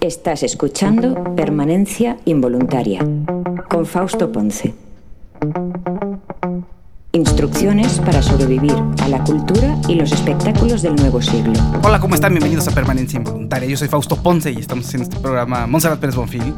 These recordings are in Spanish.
Estás escuchando Permanencia Involuntaria con Fausto Ponce. Instrucciones para sobrevivir a la cultura y los espectáculos del nuevo siglo. Hola, ¿cómo están? Bienvenidos a Permanencia Involuntaria. Yo soy Fausto Ponce y estamos haciendo este programa Monserrat Pérez Bonfil.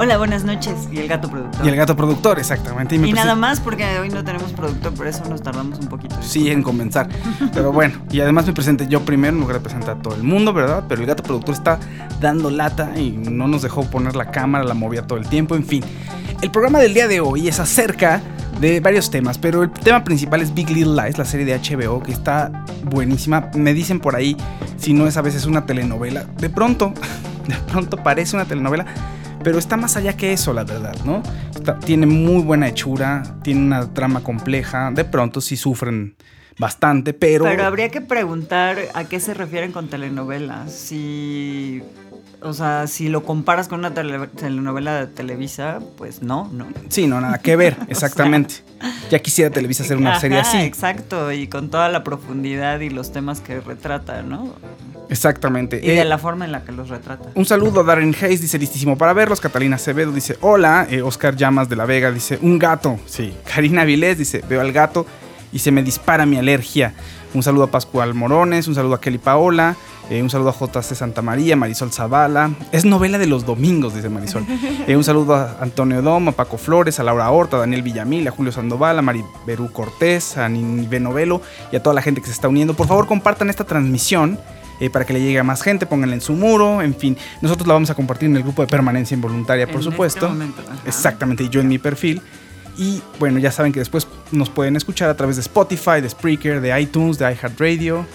Hola, buenas noches. Y el gato productor. Y el gato productor, exactamente. Y, nada más porque hoy no tenemos productor, por eso nos tardamos un poquito. Sí, en comenzar. Pero bueno, y además me presenté yo primero en lugar de presentar a todo el mundo, ¿verdad? Pero el gato productor está dando lata y no nos dejó poner la cámara, la movía todo el tiempo, en fin. El programa del día de hoy es acerca de varios temas, pero el tema principal es Big Little Lies, la serie de HBO, que está buenísima. Me dicen por ahí si no es a veces una telenovela. De pronto, de pronto parece una telenovela, pero está más allá que eso, la verdad, ¿no? tiene muy buena hechura, tiene una trama compleja, de pronto sí sufren bastante, pero... Pero habría que preguntar a qué se refieren con telenovelas. Si o sea, si lo comparas con una telenovela de Televisa, pues no, ¿no? Sí, no, nada que ver, exactamente. ya quisiera Televisa hacer una serie así. Exacto, y con toda la profundidad y los temas que retrata, ¿no? Exactamente. Y de eh, la forma en la que los retrata. Un saludo a Darren Hayes, dice listísimo para verlos. Catalina Acevedo dice hola. Eh, Oscar Llamas de la Vega dice un gato. Sí. Karina Vilés dice veo al gato y se me dispara mi alergia. Un saludo a Pascual Morones, un saludo a Kelly Paola. Eh, un saludo a JC Santa María, Marisol Zavala. Es novela de los domingos, dice Marisol. Eh, un saludo a Antonio Dom, a Paco Flores, a Laura Horta, a Daniel Villamil, a Julio Sandoval, a Mariberú Cortés, a Nini Novelo y a toda la gente que se está uniendo. Por favor, compartan esta transmisión. Eh, para que le llegue a más gente, pónganla en su muro, en fin. Nosotros la vamos a compartir en el grupo de permanencia involuntaria, por este supuesto. Exactamente, y yo en mi perfil. Y bueno, ya saben que después nos pueden escuchar a través de Spotify, de Spreaker, de iTunes, de iHeartRadio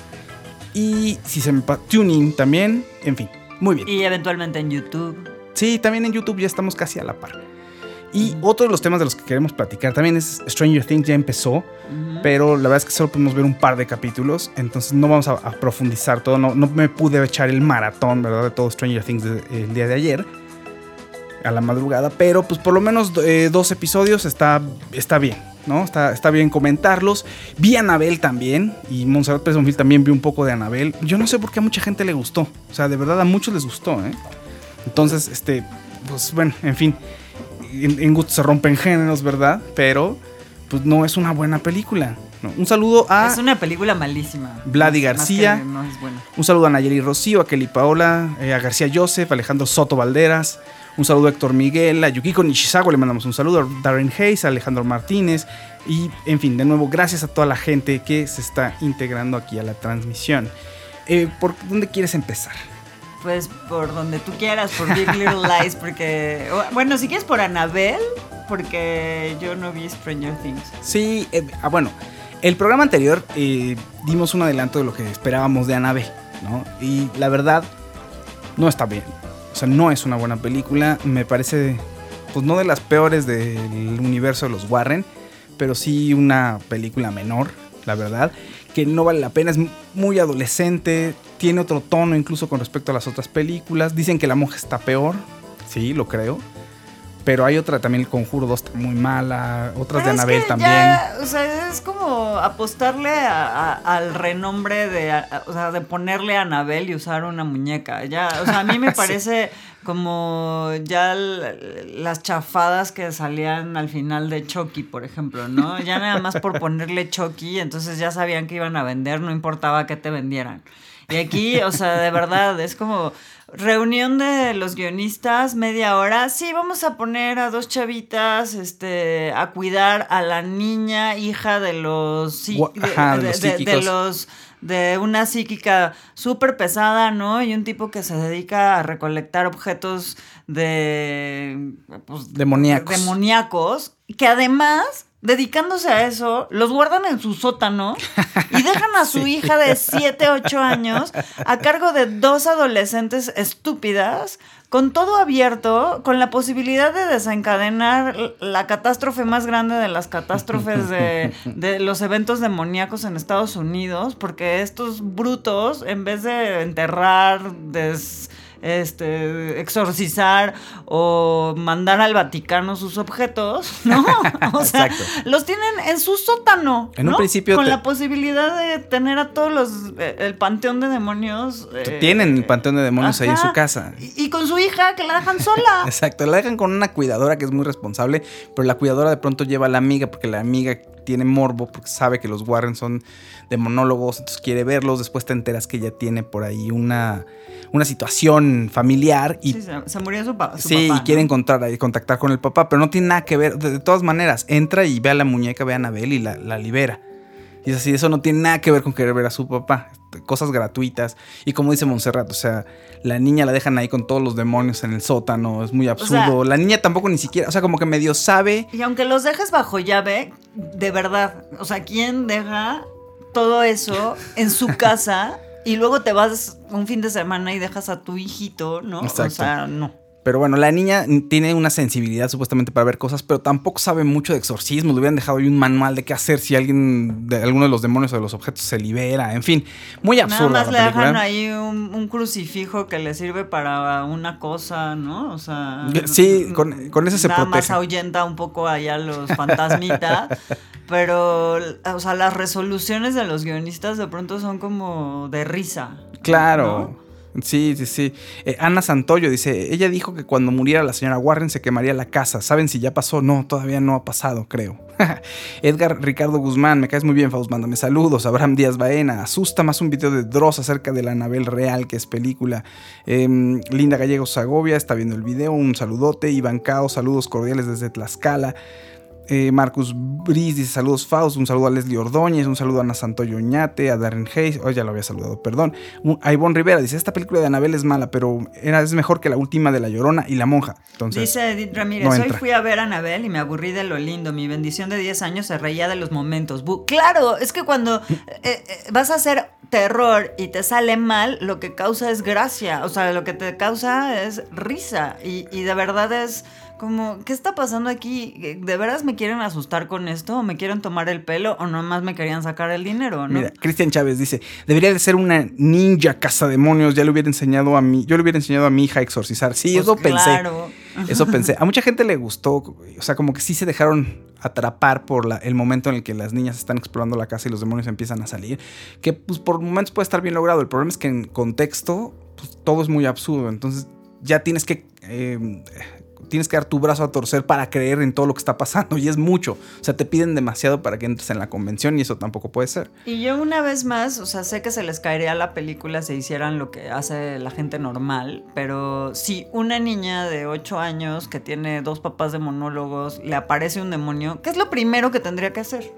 y si se me tuning también, en fin, muy bien. Y eventualmente en YouTube. Sí, también en YouTube ya estamos casi a la par. Y otro de los temas de los que queremos platicar también es Stranger Things ya empezó, pero la verdad es que solo pudimos ver un par de capítulos, entonces no vamos a, profundizar todo, no, no, me pude echar el maratón, ¿verdad? De todo Stranger Things el día de ayer, a la madrugada, pero pues por lo menos eh, dos episodios está, está bien, ¿no? Está, está bien comentarlos. Vi a Anabel también, y Montserrat Pérez también vio un poco de Anabel. Yo no sé por qué a mucha gente le gustó. O sea, de verdad a muchos les gustó, ¿eh? Entonces, este, pues bueno, en fin. En, gusto se rompen géneros, ¿verdad? Pero, pues no es una buena película. Un saludo a. Es una película malísima. Vladi García. Un saludo a Nayeli Rocío, a Kelly Paola, eh, a García Joseph, Alejandro Soto Valderas, un saludo a Héctor Miguel, a Yukiko Nishizawa le mandamos un saludo, a Darren Hayes, a Alejandro Martínez y en fin, de nuevo, gracias a toda la gente que se está integrando aquí a la transmisión. Eh, ¿Por dónde quieres empezar? Pues por donde tú quieras, por Big Little Lies, porque... Bueno, si quieres por Annabelle, porque yo no vi Stranger Things. Sí, eh, ah, bueno, el programa anterior eh, dimos un adelanto de lo que esperábamos de Annabelle, ¿no? Y la verdad, no está bien. O sea, no es una buena película. Me parece, pues no de las peores del universo de los Warren, pero sí una película menor, la verdad, que no vale la pena. Es muy adolescente, tiene otro tono incluso con respecto a las otras películas. Dicen que La Monja está peor, sí, lo creo. Pero hay otra también, el Conjuro 2 está muy mala, otras de Anabel también. o sea, es como apostarle al renombre de, o sea, de ponerle a Anabel y usar una muñeca. Ya, o sea, a mí me parece como ya las chafadas que salían al final de Chucky, por ejemplo, ¿no? Ya nada más por ponerle Chucky, entonces ya sabían que iban a vender, no importaba que te vendieran. Y aquí, o sea, de verdad, es como reunión de los guionistas, media hora. Sí, vamos a poner a dos chavitas este, a cuidar a la niña, hija de los, de, los de una psíquica súper pesada, ¿no? Y un tipo que se dedica a recolectar objetos de... Pues, demoníacos. Demoníacos, que además dedicándose a eso, los guardan en su sótano y dejan a su hija de 7, 8 años a cargo de dos adolescentes estúpidas, con todo abierto, con la posibilidad de desencadenar la catástrofe más grande de las catástrofes de, de los eventos demoníacos en Estados Unidos, porque estos brutos, en vez de enterrar, des este, exorcizar o mandar al Vaticano sus objetos, ¿no? O sea, los tienen en su sótano. En un principio. Con la posibilidad de tener a todos los. Eh, el panteón de demonios. Eh, tienen el panteón de demonios ahí en su casa. Y, con su hija, que la dejan sola. Exacto, la dejan con una cuidadora que es muy responsable, pero la cuidadora de pronto lleva a la amiga porque la amiga tiene morbo porque sabe que los Warren son demonólogos, entonces quiere verlos. Después te enteras que ella tiene por ahí una una situación familiar y... Sí, se, murió su, papá. sí, y quiere encontrar y contactar con el papá, pero no tiene nada que ver. De, todas maneras, entra y ve a la muñeca, ve a Anabel y la, la libera. Y es así, eso no tiene nada que ver con querer ver a su papá. Cosas gratuitas. Y como dice Montserrat, o sea, la niña la dejan ahí con todos los demonios en el sótano. Es muy absurdo. la niña tampoco ni siquiera, o sea, como que medio sabe. Y aunque los dejes bajo llave, de verdad, o sea, ¿quién deja todo eso en su casa y luego te vas un fin de semana y dejas a tu hijito, ¿no? O sea, no. Pero bueno, la niña tiene una sensibilidad supuestamente para ver cosas, pero tampoco sabe mucho de exorcismo. Le hubieran dejado ahí un manual de qué hacer si alguien de alguno de los demonios o de los objetos se libera. En fin, muy absurdo. Nada más le dejan ahí un, crucifijo que le sirve para una cosa, ¿no? O sea. Sí, con, con ese se nada más ahuyenta un poco allá los fantasmitas. pero, o sea, las resoluciones de los guionistas de pronto son como de risa. Claro. Sí, sí, sí. Eh, Ana Santoyo dice, ella dijo que cuando muriera la señora Warren se quemaría la casa. ¿Saben si ya pasó? No, todavía no ha pasado, creo. Edgar Ricardo Guzmán, me caes muy bien, Faust, mándame saludos. Abraham Díaz Baena, asusta más un video de Dross acerca de la Anabel Real, que es película. Em, Linda Gallegos Sagovia está viendo el video, un saludote. Iván Cao, saludos cordiales desde Tlaxcala. Eh, Marcus Briz dice saludos Faust, un saludo a Leslie Ordóñez, un saludo a Ana Santoyo Oñate, a Darren Hayes, oh ya lo había saludado, perdón. A Ivonne Rivera dice, esta película de Anabel es mala, pero era, es mejor que la última de La Llorona y La Monja. Entonces, dice Edith Ramírez, hoy fui a ver a Anabel y me aburrí de lo lindo, mi bendición de 10 años se reía de los momentos. claro, es que cuando eh, eh, vas a hacer terror y te sale mal, lo que causa es gracia, o sea, lo que te causa es risa y, y de verdad es como, ¿qué está pasando aquí? ¿De veras me quieren asustar con esto? ¿O me quieren tomar el pelo? ¿O nomás me querían sacar el dinero? ¿no? Mira, Cristian Chávez dice, debería de ser una ninja cazademonios, ya le hubiera enseñado a mí, yo le hubiera enseñado a mi hija a exorcizar. Sí, pues eso claro. pensé. Eso pensé. A mucha gente le gustó, o sea, como que sí se dejaron atrapar por la, el momento en el que las niñas están explorando la casa y los demonios empiezan a salir, que pues por momentos puede estar bien logrado. El problema es que en contexto, pues todo es muy absurdo, entonces ya tienes que eh, tienes que dar tu brazo a torcer para creer en todo lo que está pasando y es mucho. O sea, te piden demasiado para que entres en la convención y eso tampoco puede ser. Y yo una vez más, o sea, sé que se les caería la película si hicieran lo que hace la gente normal, pero si una niña de 8 años que tiene dos papás de monólogos le aparece un demonio, ¿qué es lo primero que tendría que hacer?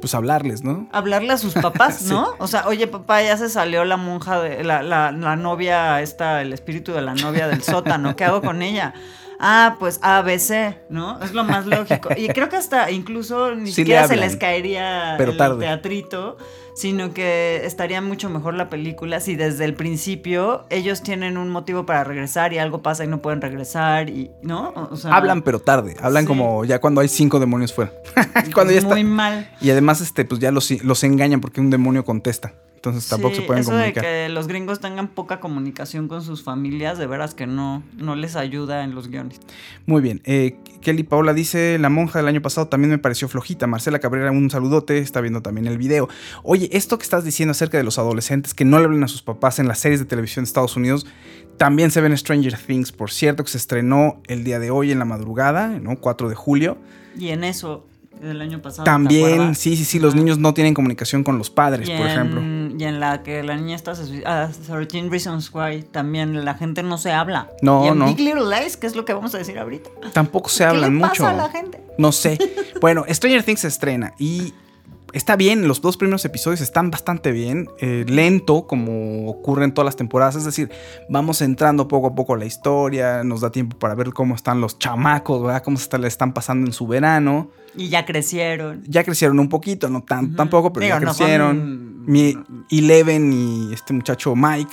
pues hablarles, ¿no? Hablarle a sus papás, ¿no? O sea, oye, papá, ya se salió la monja de la, la, la novia, esta, el espíritu de la novia del sótano, ¿qué hago con ella? Ah, pues ABC, ¿no? Es lo más lógico. Y creo que hasta incluso ni siquiera se les caería el teatrito, sino que estaría mucho mejor la película si desde el principio ellos tienen un motivo para regresar y algo pasa y no pueden regresar y, ¿no? hablan pero tarde, hablan como ya cuando hay cinco demonios fuera. cuando ya muy mal. Y además este pues ya los, los engañan porque un demonio contesta. Entonces tampoco se pueden eso de que los gringos tengan poca comunicación con sus familias, de veras que no, no les ayuda en los guiones. Muy bien. Eh, Kelly Paola dice, la monja del año pasado también me pareció flojita. Marcela Cabrera, un saludote, está viendo también el video. Oye, esto que estás diciendo acerca de los adolescentes que no le hablan a sus papás en las series de televisión de Estados Unidos, también se ve en Stranger Things, por cierto, que se estrenó el día de hoy en la madrugada, ¿no? 4 de julio. Y en eso del año pasado. También, sí, sí, sí, los niños no tienen comunicación con los padres, por ejemplo. Y en la que la niña está, 13 ah, Reasons Why, también la gente no se habla. No, y en no. Big Little Lies, que es lo que vamos a decir ahorita. Tampoco se hablan mucho. Pasa a la gente? No sé. bueno, Stranger Things se estrena y está bien, los dos primeros episodios están bastante bien, eh, lento como ocurre en todas las temporadas, es decir, vamos entrando poco a poco a la historia, nos da tiempo para ver cómo están los chamacos, ¿verdad? Cómo se le están pasando en su verano. Y ya crecieron. Ya crecieron un poquito, no tan, tampoco, pero Digo, ya no crecieron. Mi Eleven y este muchacho Mike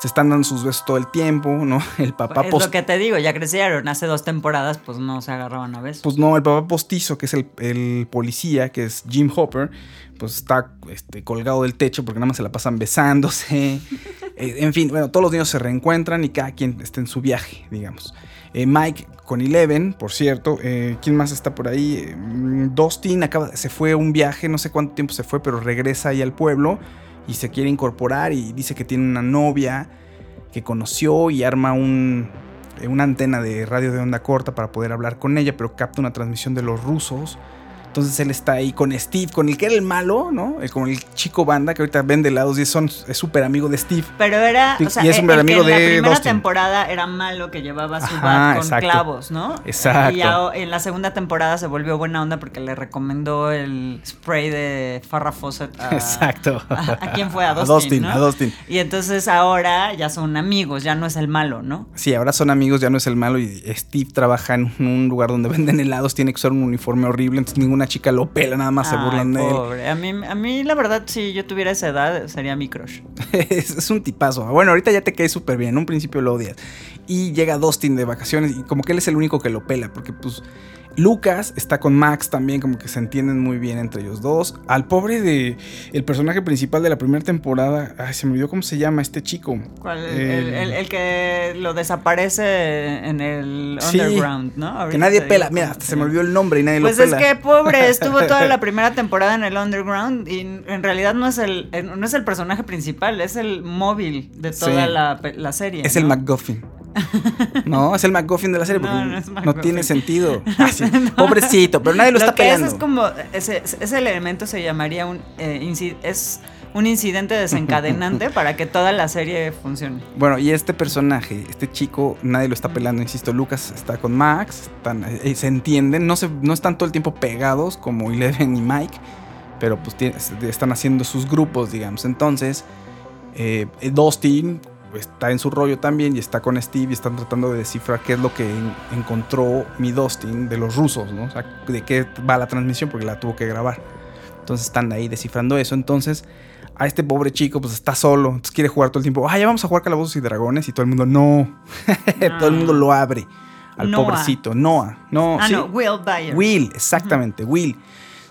se están dando sus besos todo el tiempo, ¿no? El papá es post- lo que te digo, ya crecieron. Hace dos temporadas, pues no se agarraban a besos. Pues no, el papá postizo, que es el, el policía, que es Jim Hopper, pues está este, colgado del techo porque nada más se la pasan besándose. Eh, en fin, bueno, todos los niños se reencuentran y cada quien está en su viaje, digamos. Eh, Mike con Eleven, por cierto. eh, ¿Quién más está por ahí? Dustin acaba, se fue a un viaje, no sé cuánto tiempo se fue, pero regresa ahí al pueblo y se quiere incorporar y dice que tiene una novia que conoció y arma un, eh, una antena de radio de onda corta para poder hablar con ella, pero capta una transmisión de los rusos. Entonces él está ahí con Steve, con el que era el malo, ¿no? Con el chico banda que ahorita vende helados y son, es súper amigo de Steve. Pero era, Y- o sea, y es un el- el amigo que en de la primera Dustin. temporada era malo que llevaba su Ajá, con exacto. clavos, ¿no? Exacto. Y ya en la segunda temporada se volvió buena onda porque le recomendó el spray de Farrah Fawcett a, Exacto. ¿A, a quién fue? A A Dustin, Dustin, ¿no? a Dustin. Y entonces ahora ya son amigos, ya no es el malo, ¿no? Sí, ahora son amigos, ya no es el malo y Steve trabaja en un lugar donde venden helados, tiene que usar un uniforme horrible, entonces ninguna chica lo pela, nada más se burlan de él. pobre. A mí, a mí, la verdad, si yo tuviera esa edad, sería mi crush. es, es un tipazo. Bueno, ahorita ya te cae súper bien. En un principio lo odias. Y llega Dustin de vacaciones y como que él es el único que lo pela. Porque pues Lucas está con Max también, como que se entienden muy bien entre ellos dos. Al pobre de el personaje principal de la primera temporada, ay, se me olvidó cómo se llama este chico. ¿Cuál? El, Eh, el- el- el que lo desaparece en el Sí, underground, ¿no? que nadie pela. Mira, hasta se se me olvidó el nombre y nadie Pues lo es pela. que pobre, estuvo toda la primera temporada en el underground y en realidad no es el, eh, no es el personaje principal, es el móvil de toda Sí. la, serie. Es el ¿no? MacGuffin. No, es el MacGuffin de la serie No, porque no no, es MacGuffin. tiene sentido. Ah, sí. Pobrecito, pero nadie lo, está que peleando. es como ese, ese elemento se llamaría un eh, es un incidente desencadenante para que toda la serie funcione. Bueno, y este personaje, este chico, nadie lo está pelando, insisto, Lucas está con Max, están- eh, se entienden, no, se, no están todo el tiempo pegados como Eleven y Mike, pero pues están haciendo sus grupos, digamos. Entonces, eh, Dustin está en su rollo también y está con Steve y están tratando de descifrar qué es lo que en- encontró mi Dustin de los rusos, ¿no? O sea, de qué va la transmisión porque la tuvo que grabar. Entonces están ahí descifrando eso. Entonces, a este pobre chico, pues está solo. Entonces quiere jugar todo el tiempo. Ah, ya vamos a jugar calabozos y dragones. Y todo el mundo, no. todo el mundo lo abre. Al Noah. pobrecito. Noah. No, ah, sí. no, Will Byers. Will, exactamente, Will.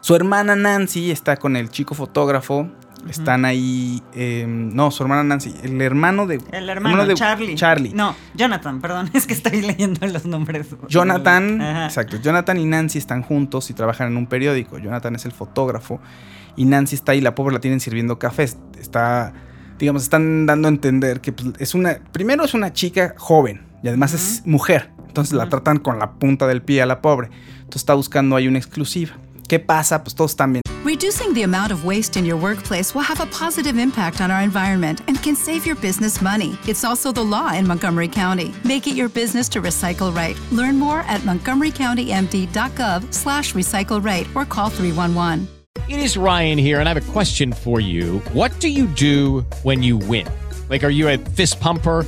Su hermana Nancy está con el chico fotógrafo. Están ahí. eh, no, su hermana Nancy. El hermano de. El hermano, de Charlie. Charlie. No, Jonathan, perdón, es que estoy leyendo los nombres. Jonathan, Ajá. exacto, Jonathan y Nancy están juntos y trabajan en un periódico. Jonathan es el fotógrafo y Nancy está ahí, la pobre la tienen sirviendo café. Está, digamos, están dando a entender que pues, es una, primero es una chica joven y además es mujer. Entonces la tratan con la punta del pie a la pobre. Entonces está buscando ahí una exclusiva. ¿Qué pasa? Pues todos están bien. Reducing the amount of waste in your workplace will have a positive impact on our environment and can save your business money. It's also the law in Montgomery County. Make it your business to recycle right. Learn more at montgomerycountymd.gov slash recycle right or call 311. It is Ryan here, and I have a question for you. What do you do when you win? Like, are you a fist pumper?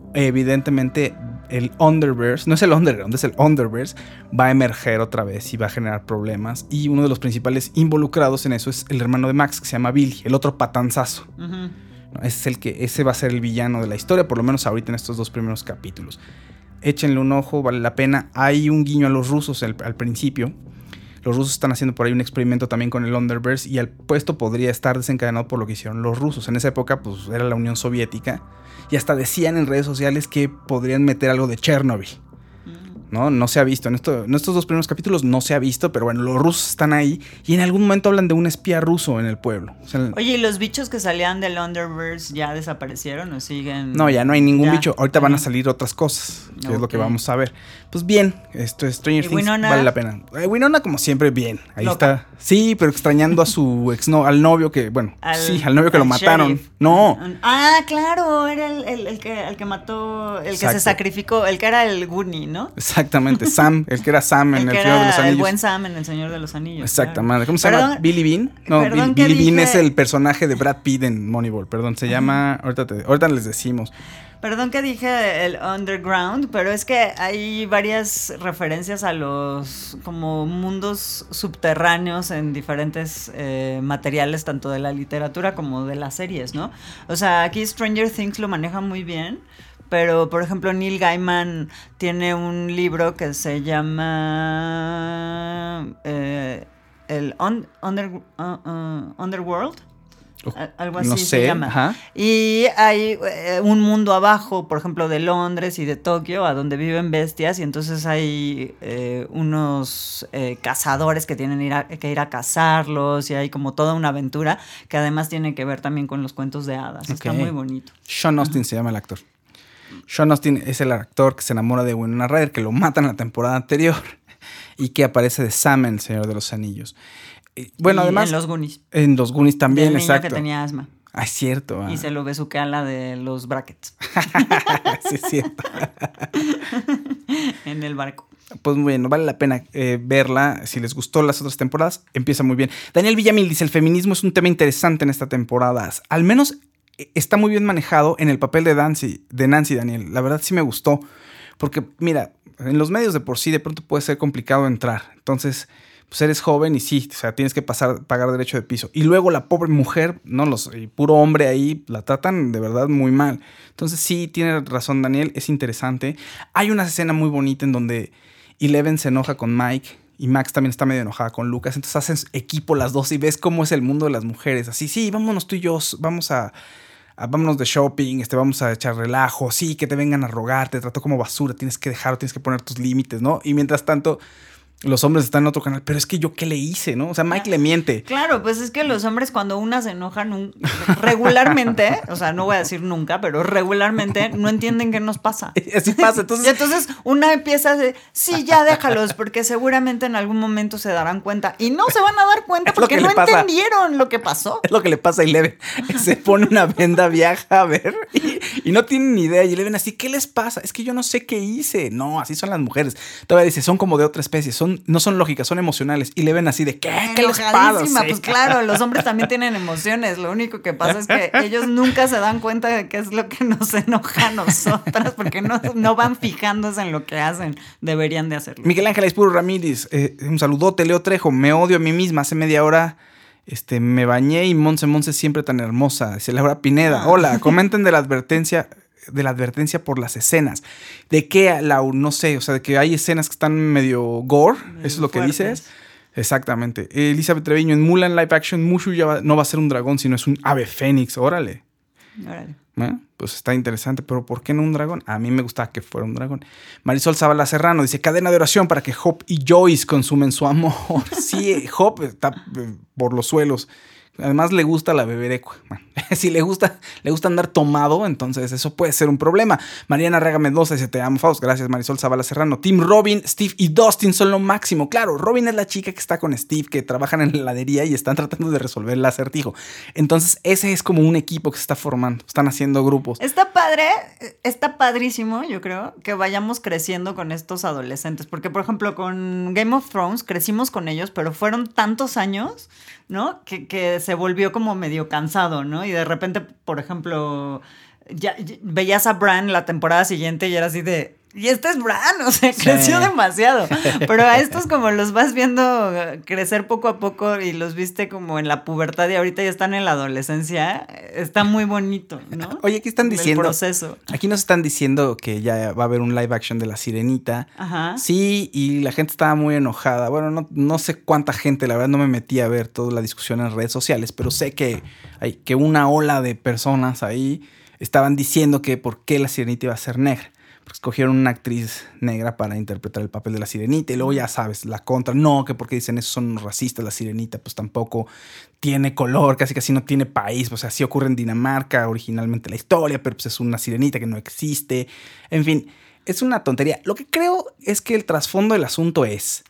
Evidentemente, el Underverse, no es el Underground, es el Underverse, va a emerger otra vez y va a generar problemas. Y uno de los principales involucrados en eso es el hermano de Max, que se llama Billy, el otro patanzazo. Ese es el que, ese va a ser el villano de la historia, por lo menos ahorita en estos dos primeros capítulos. Échenle un ojo, vale la pena. Hay un guiño a los rusos al principio. Los rusos están haciendo por ahí un experimento también con el Underverse y el puesto podría estar desencadenado por lo que hicieron los rusos. En esa época, pues era la Unión Soviética y hasta decían en redes sociales que podrían meter algo de Chernobyl. ¿No? No se ha visto. En, esto, en estos dos primeros capítulos no se ha visto, pero bueno, los rusos están ahí y en algún momento hablan de un espía ruso en el pueblo. O sea, Oye, ¿y los bichos que salían del Underverse ya desaparecieron o siguen? no, ya no hay ningún Ya. bicho. Ahorita van a salir otras cosas, que es lo que vamos a ver. Pues bien, esto es Stranger ¿Y Things Winona? vale la pena. Eh, Winona, como siempre, bien. Ahí Loca. está. Sí, pero extrañando a su ex no, al novio que, bueno, sí, al novio que lo mataron. sheriff. No, Ah, claro, era el, el- el que, el que mató, el que Exacto. se sacrificó, el que era el Goonie, ¿no? Exactamente. Sam, el que era Sam en el Señor de los era el Anillos. buen Sam en El Señor de los Anillos. Exactamente. ¿Cómo se llama? Perdón, ¿Billy Bean? No, Billy Bean dije- es el personaje de Brad Pitt en Moneyball. Perdón, se llama. Ahorita, te- ahorita les decimos. Perdón que dije el underground, pero es que hay varias referencias a los como mundos subterráneos en diferentes eh, materiales, tanto de la literatura como de las series, ¿no? O sea, aquí Stranger Things lo maneja muy bien, pero por ejemplo Neil Gaiman tiene un libro que se llama eh, el Un- Under- uh, uh, Underworld. Al- Algo así no se llama. ajá. Y hay eh, un mundo abajo, por ejemplo, de Londres y de Tokio, a donde viven bestias, y entonces hay eh, unos eh, cazadores que tienen ir a- que ir a cazarlos, y hay como toda una aventura que además tiene que ver también con los cuentos de hadas. Está Ok. muy bonito. Sean Austin se llama el actor. Sean Austin es el actor que se enamora de Winona Ryder, que lo matan en la temporada anterior y que aparece de Sam en El Señor de los Anillos. Y, bueno, Y además. En los Goonies. En los Goonies también, del niño exacto. que tenía asma. Ah, es cierto. ah. Y se lo besuquea la de los brackets sí, es cierto. en el barco. Pues bueno, vale la pena eh, verla. Si les gustó las otras temporadas, empieza muy bien. Daniel Villamil dice: el feminismo es un tema interesante en esta temporada. Al menos eh, está muy bien manejado en el papel de Nancy, de Nancy Daniel. La verdad sí me gustó. Porque, mira, en los medios de por sí de pronto puede ser complicado entrar. Entonces, pues eres joven y sí, o sea, tienes que pasar, pagar derecho de piso. Y luego la pobre mujer, no los, y puro hombre ahí, la tratan de verdad muy mal. Entonces, sí, tiene razón Daniel, es interesante. Hay una escena muy bonita en donde Eleven se enoja con Mike y Max también está medio enojada con Lucas. Entonces hacen equipo las dos y ves cómo es el mundo de las mujeres. Así, sí, vámonos tú y yo, vamos a, a- vámonos de shopping, este, vamos a echar relajo, sí, que te vengan a rogar, te trató como basura, tienes que dejar, tienes que poner tus límites, ¿no? Y mientras tanto, los hombres están en otro canal, pero es que yo qué le hice, ¿no? O sea, Mike le miente. Claro, pues es que los hombres cuando una se enojan un- regularmente, o sea, no voy a decir nunca, pero regularmente no entienden qué nos pasa. Así pasa, Y entonces... entonces una empieza de, sí, ya déjalos, porque seguramente en algún momento se darán cuenta. Y no se van a dar cuenta porque que no entendieron lo que pasó. Es lo que le pasa a Eleven. Se pone una venda, viaja a ver y, y no tienen ni idea. Y Eleven así, ¿qué les pasa? Es que yo no sé qué hice. No, así son las mujeres. Todavía dice, son como de otra especie, son, no son lógicas, son emocionales. Y Eleven así de, ¿qué? ¿Qué les pasa? Pues claro, los hombres también tienen emociones. Lo único que pasa es que ellos nunca se dan cuenta de qué es lo que nos enoja a nosotras, porque no, no van fijándose en lo que hacen. Deberían de hacerlo. Miguel Ángel Aispuro Ramírez, eh, un saludote, Leo Trejo, me odio a mí misma, hace media hora este, me bañé y Monse Monse siempre tan hermosa, dice Laura Pineda, hola, comenten de la advertencia de la advertencia por las escenas. ¿De qué, Lau? No sé, o sea, de que hay escenas que están medio gore, eso es lo que dices. Exactamente. Elizabeth Treviño, en Mulan Live Action, Mushu ya va- no va a ser un dragón, sino es un ave fénix, órale. Órale. ¿Eh? Pues está interesante, pero ¿por qué no un dragón? A mí me gustaba que fuera un dragón. Marisol Zavala Serrano dice: cadena de oración para que Hop y Joyce consumen su amor. sí, Hop está eh, por los suelos. Además le gusta la beberecua. Bueno, si le gusta, le gusta andar tomado, entonces eso puede ser un problema. Mariana Raga Mendoza dice, te amo, Faust. Gracias, Marisol Zavala Serrano. Tim Robin, Steve y Dustin son lo máximo. Claro, Robin es la chica que está con Steve, que trabajan en la heladería y están tratando de resolver el acertijo. Entonces, ese es como un equipo que se está formando. Están haciendo grupos. Está padre, está padrísimo, yo creo, que vayamos creciendo con estos adolescentes. Porque, por ejemplo, con Game of Thrones crecimos con ellos, pero fueron tantos años, ¿no? Que, que se volvió como medio cansado, ¿no? Y de repente, por ejemplo, ya, ya- veías a Bran la temporada siguiente y era así de. Y este es Bran, o sea, creció demasiado. Pero a estos como los vas viendo eh, crecer poco a poco y los viste como en la pubertad y ahorita ya están en la adolescencia, eh, está muy bonito, ¿no? Oye, ¿qué están El diciendo? proceso. Aquí nos están diciendo que ya va a haber un live action de La Sirenita. Ajá. Sí, y la gente estaba muy enojada. Bueno, no, no sé cuánta gente, la verdad no me metí a ver toda la discusión en redes sociales, pero sé que hay que una ola de personas ahí estaban diciendo que por qué La Sirenita iba a ser negra. Escogieron una actriz negra para interpretar el papel de la sirenita y luego ya sabes, la contra, no, que porque dicen eso son racistas, la sirenita pues tampoco tiene color, casi casi no tiene país, o sea, sí ocurre en Dinamarca originalmente la historia, pero pues es una sirenita que no existe, en fin, es una tontería. Lo que creo es que el trasfondo del asunto es,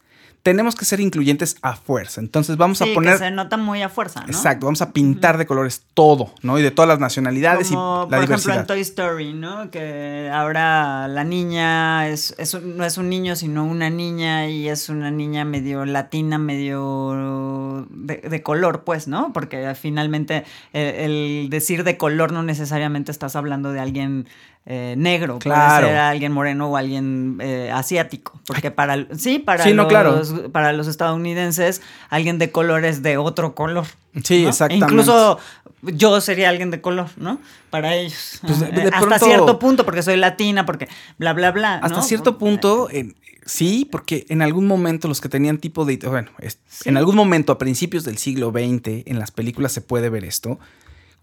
tenemos que ser incluyentes a fuerza. Entonces vamos Sí, a poner... que se nota muy a fuerza, ¿no? Exacto, vamos a pintar de colores todo, ¿no? Y de todas las nacionalidades Como, y la por diversidad. ejemplo, en Toy Story, ¿no? Que ahora la niña es, es no es un niño, sino una niña y es una niña medio latina, medio de, de color, pues, ¿no? Porque finalmente eh, el decir de color no necesariamente estás hablando de alguien eh, negro, Claro. puede ser alguien moreno o alguien eh, asiático, porque para sí, para Sí, no, los, para los estadounidenses alguien de color es de otro color. Sí, ¿no? exactamente. Incluso yo sería alguien de color, ¿no? Para ellos. Pues, de- de Hasta pronto- cierto punto, porque soy latina, porque bla, bla, bla. Hasta ¿no? cierto punto, eh, sí, porque en algún momento los que tenían tipo de... Bueno, es- Sí. en algún momento a principios del siglo XX, en las películas se puede ver esto.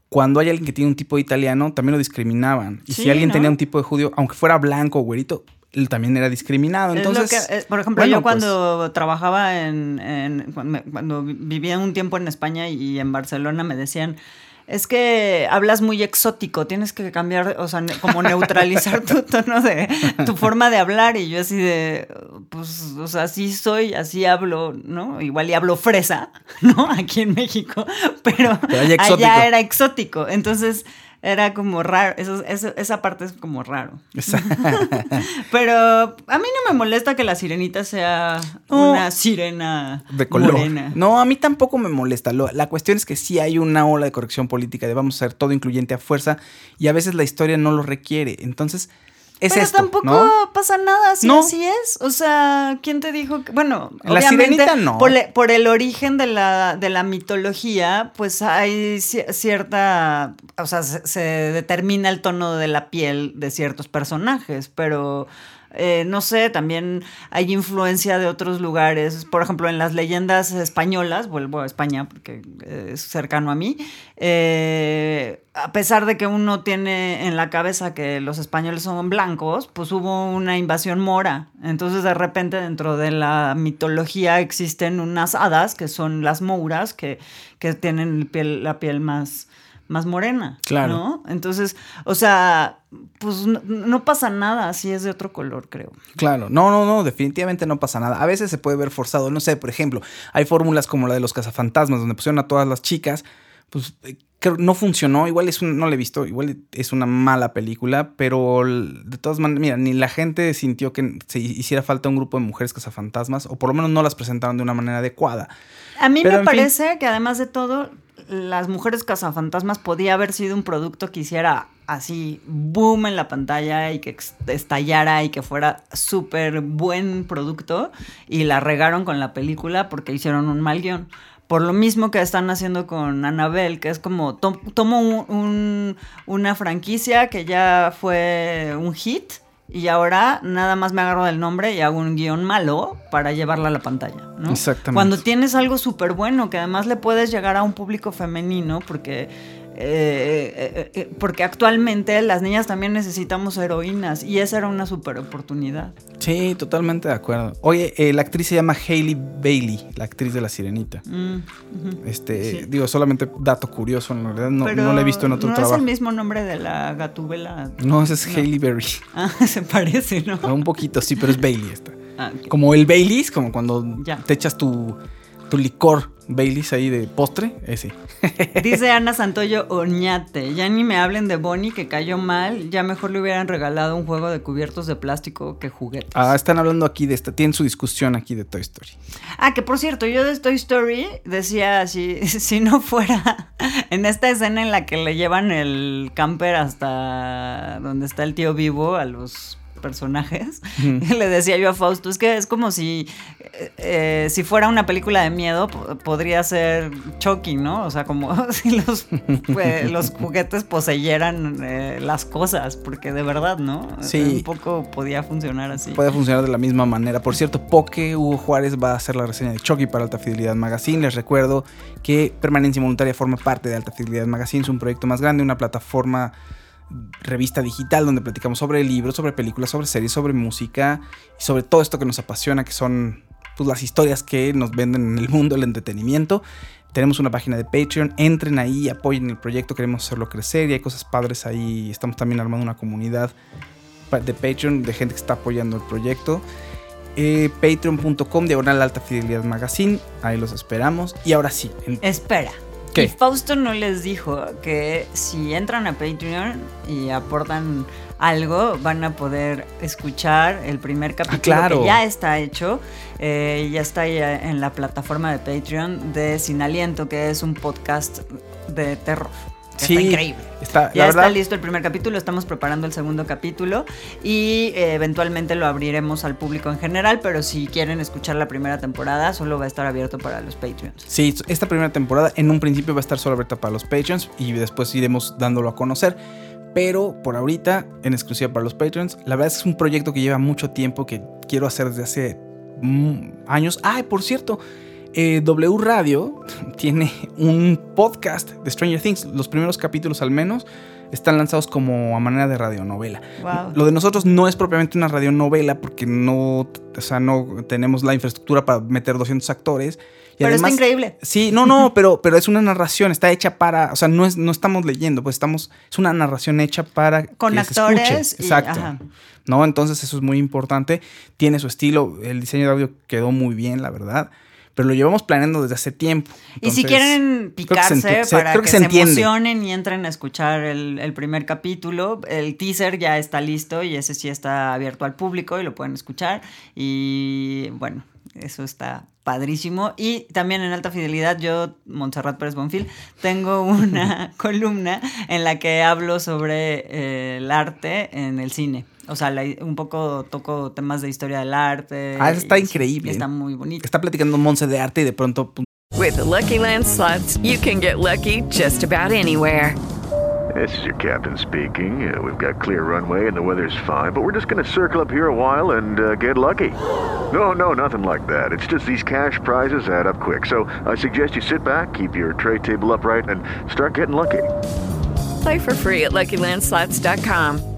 Cuando hay alguien que tiene un tipo de italiano, también lo discriminaban. Y si alguien ¿no? tenía un tipo de judío, aunque fuera blanco o güerito, él también era discriminado. Es Entonces, que- por ejemplo, bueno, yo pues, cuando trabajaba en, en- cuando, vivía un tiempo en España y en Barcelona me decían, es que hablas muy exótico, tienes que cambiar, o sea, como neutralizar tu tono de, tu forma de hablar y yo así de, pues, o sea, así soy, así hablo, ¿no? Igual y hablo fresa, ¿no? Aquí en México, pero, Pero allá exótico. allá era exótico, entonces era como raro, eso, eso- esa parte es como raro. Pero a mí no me molesta que la sirenita sea No. una sirena de color. morena. No, a mí tampoco me molesta. Lo- la cuestión es que sí hay una ola de corrección política de vamos a hacer todo incluyente a fuerza y a veces la historia no lo requiere. Entonces, es Pero esto, tampoco ¿no? pasa nada si No. así es. O sea, ¿quién te dijo que.? Bueno, La obviamente, sirenita no. Por, le- por el origen de la, de la mitología, pues hay ci- cierta. O sea, se, se determina el tono de la piel de ciertos personajes, pero. Eh, no sé, también hay influencia de otros lugares. Por ejemplo, en las leyendas españolas, vuelvo a España porque es cercano a mí, eh, a pesar de que uno tiene en la cabeza que los españoles son blancos, pues hubo una invasión mora. Entonces, de repente, dentro de la mitología existen unas hadas que son las mouras que, que tienen la piel más, más morena. Claro. ¿no? Entonces, o sea, pues no, no pasa nada si es de otro color, creo. Claro, no, no, no, definitivamente no pasa nada. A veces se puede ver forzado, no sé, por ejemplo, hay fórmulas como la de los cazafantasmas, donde pusieron a todas las chicas, pues eh, creo no funcionó, igual es un, no la he visto, igual es una mala película, pero de todas maneras, mira, ni la gente sintió que se hiciera falta un grupo de mujeres cazafantasmas, o por lo menos no las presentaron de una manera adecuada. A mí Pero, me fin. parece que además de todo, las mujeres cazafantasmas podía haber sido un producto que hiciera así boom en la pantalla y que estallara y que fuera súper buen producto y la regaron con la película porque hicieron un mal guion. Por lo mismo que están haciendo con Annabelle, que es como to- tomo un- un- una franquicia que ya fue un hit y ahora nada más me agarro del nombre y hago un guion malo para llevarla a la pantalla. ¿no? Exactamente. Cuando tienes algo súper bueno que además le puedes llegar a un público femenino porque eh, eh, eh, porque actualmente las niñas también necesitamos heroínas y esa era una super oportunidad. Sí, totalmente de acuerdo. Oye, la actriz se llama Hailey Bailey, la actriz de La Sirenita. Mm. Este, Sí. digo, solamente dato curioso, en realidad no, no la he visto en otro ¿no trabajo. es el mismo nombre de la gatúbela? No, esa es Hailey Berry. Ah, se parece, ¿no? Un poquito, sí, pero es Bailey esta. Ah. Como el Baileys, como cuando Ya. te echas tu, tu licor Baileys ahí de postre, ese. Dice Ana Santoyo Oñate, ya ni me hablen de Bonnie que cayó mal, ya mejor le hubieran regalado un juego de cubiertos de plástico que juguetes. Ah, están hablando aquí de esta, tienen su discusión aquí de Toy Story. Ah, que por cierto, yo de Toy Story decía, si, si no fuera en esta escena en la que le llevan el camper hasta donde está el tío vivo a los personajes, le decía yo a Fausto, es que es como si, eh, eh, si fuera una película de miedo, po- podría ser Chucky, ¿no? O sea, como si los, pues, los juguetes poseyeran eh, las cosas, porque de verdad, ¿no? Sí. Un poco podía funcionar así. Puede funcionar de la misma manera. Por cierto, Poke Hugo Juárez va a hacer la reseña de Chucky para Alta Fidelidad Magazine. Les recuerdo que Permanencia Voluntaria forma parte de Alta Fidelidad Magazine. Es un proyecto más grande, una plataforma revista digital donde platicamos sobre libros, sobre películas, sobre series, sobre música y sobre todo esto que nos apasiona, que son pues, las historias que nos venden en el mundo del entretenimiento. Tenemos una página de Patreon, entren ahí, apoyen el proyecto, queremos hacerlo crecer y hay cosas padres ahí. Estamos también armando una comunidad de Patreon de gente que está apoyando el proyecto. Eh, Patreon.com, diagonal alta fidelidad magazine, ahí los esperamos. Y ahora sí, el- Espera. ¿Qué? Y Fausto no les dijo que si entran a Patreon y aportan algo, van a poder escuchar el primer capítulo claro. que ya está hecho. eh, ya está ya en la plataforma de Patreon de Sin Aliento, que es un podcast de terror. Sí, está increíble. está- ya está verdad- listo el primer capítulo, estamos preparando el segundo capítulo y eh, eventualmente lo abriremos al público en general, pero si quieren escuchar la primera temporada, solo va a estar abierto para los Patreons. Sí, esta primera temporada en un principio va a estar solo abierta para los Patreons y después iremos dándolo a conocer. Pero por ahorita, en exclusiva para los Patreons, la verdad es que es un proyecto que lleva mucho tiempo, que quiero hacer desde hace mm, años. Ah, por cierto, eh, W Radio tiene un podcast de Stranger Things. Los primeros capítulos al menos están lanzados como a manera de radionovela. Wow. Lo de nosotros no es propiamente una radionovela porque no, o sea, no tenemos la infraestructura para meter 200 actores. Y Pero está increíble. Sí, no, no, pero, pero es una narración, está hecha para, o sea, no, es, no estamos leyendo, pues estamos, es una narración hecha para Con que se escuche. actores y- Exacto. ajá. ¿No? Entonces eso es muy importante. Tiene su estilo, el diseño de audio quedó muy bien, la verdad. Pero lo llevamos planeando desde hace tiempo. Y si quieren picarse se- para creo que, se se, emocionen y entren a escuchar el, el primer capítulo, el teaser ya está listo y ese sí está abierto al público y lo pueden escuchar. Y bueno, eso está padrísimo. Y también en alta fidelidad, yo, Montserrat Pérez Bonfil, tengo una columna en la que hablo sobre eh, el arte en el cine. O sea, la- un poco toco temas de historia del arte. Ah, está y increíble. Está muy bonito. Está platicando Monse de arte y de pronto pum, With the Lucky Land slots, you can get lucky just about anywhere. This is your captain speaking. Uh, we've got clear runway and the weather's fine, but we're just going to circle up here a while and uh, get lucky. No, no, nothing like that. It's just these cash prizes add up quick. So I suggest you sit back, keep your tray table upright, and start getting lucky. Play for free at LuckyLandSlots.com.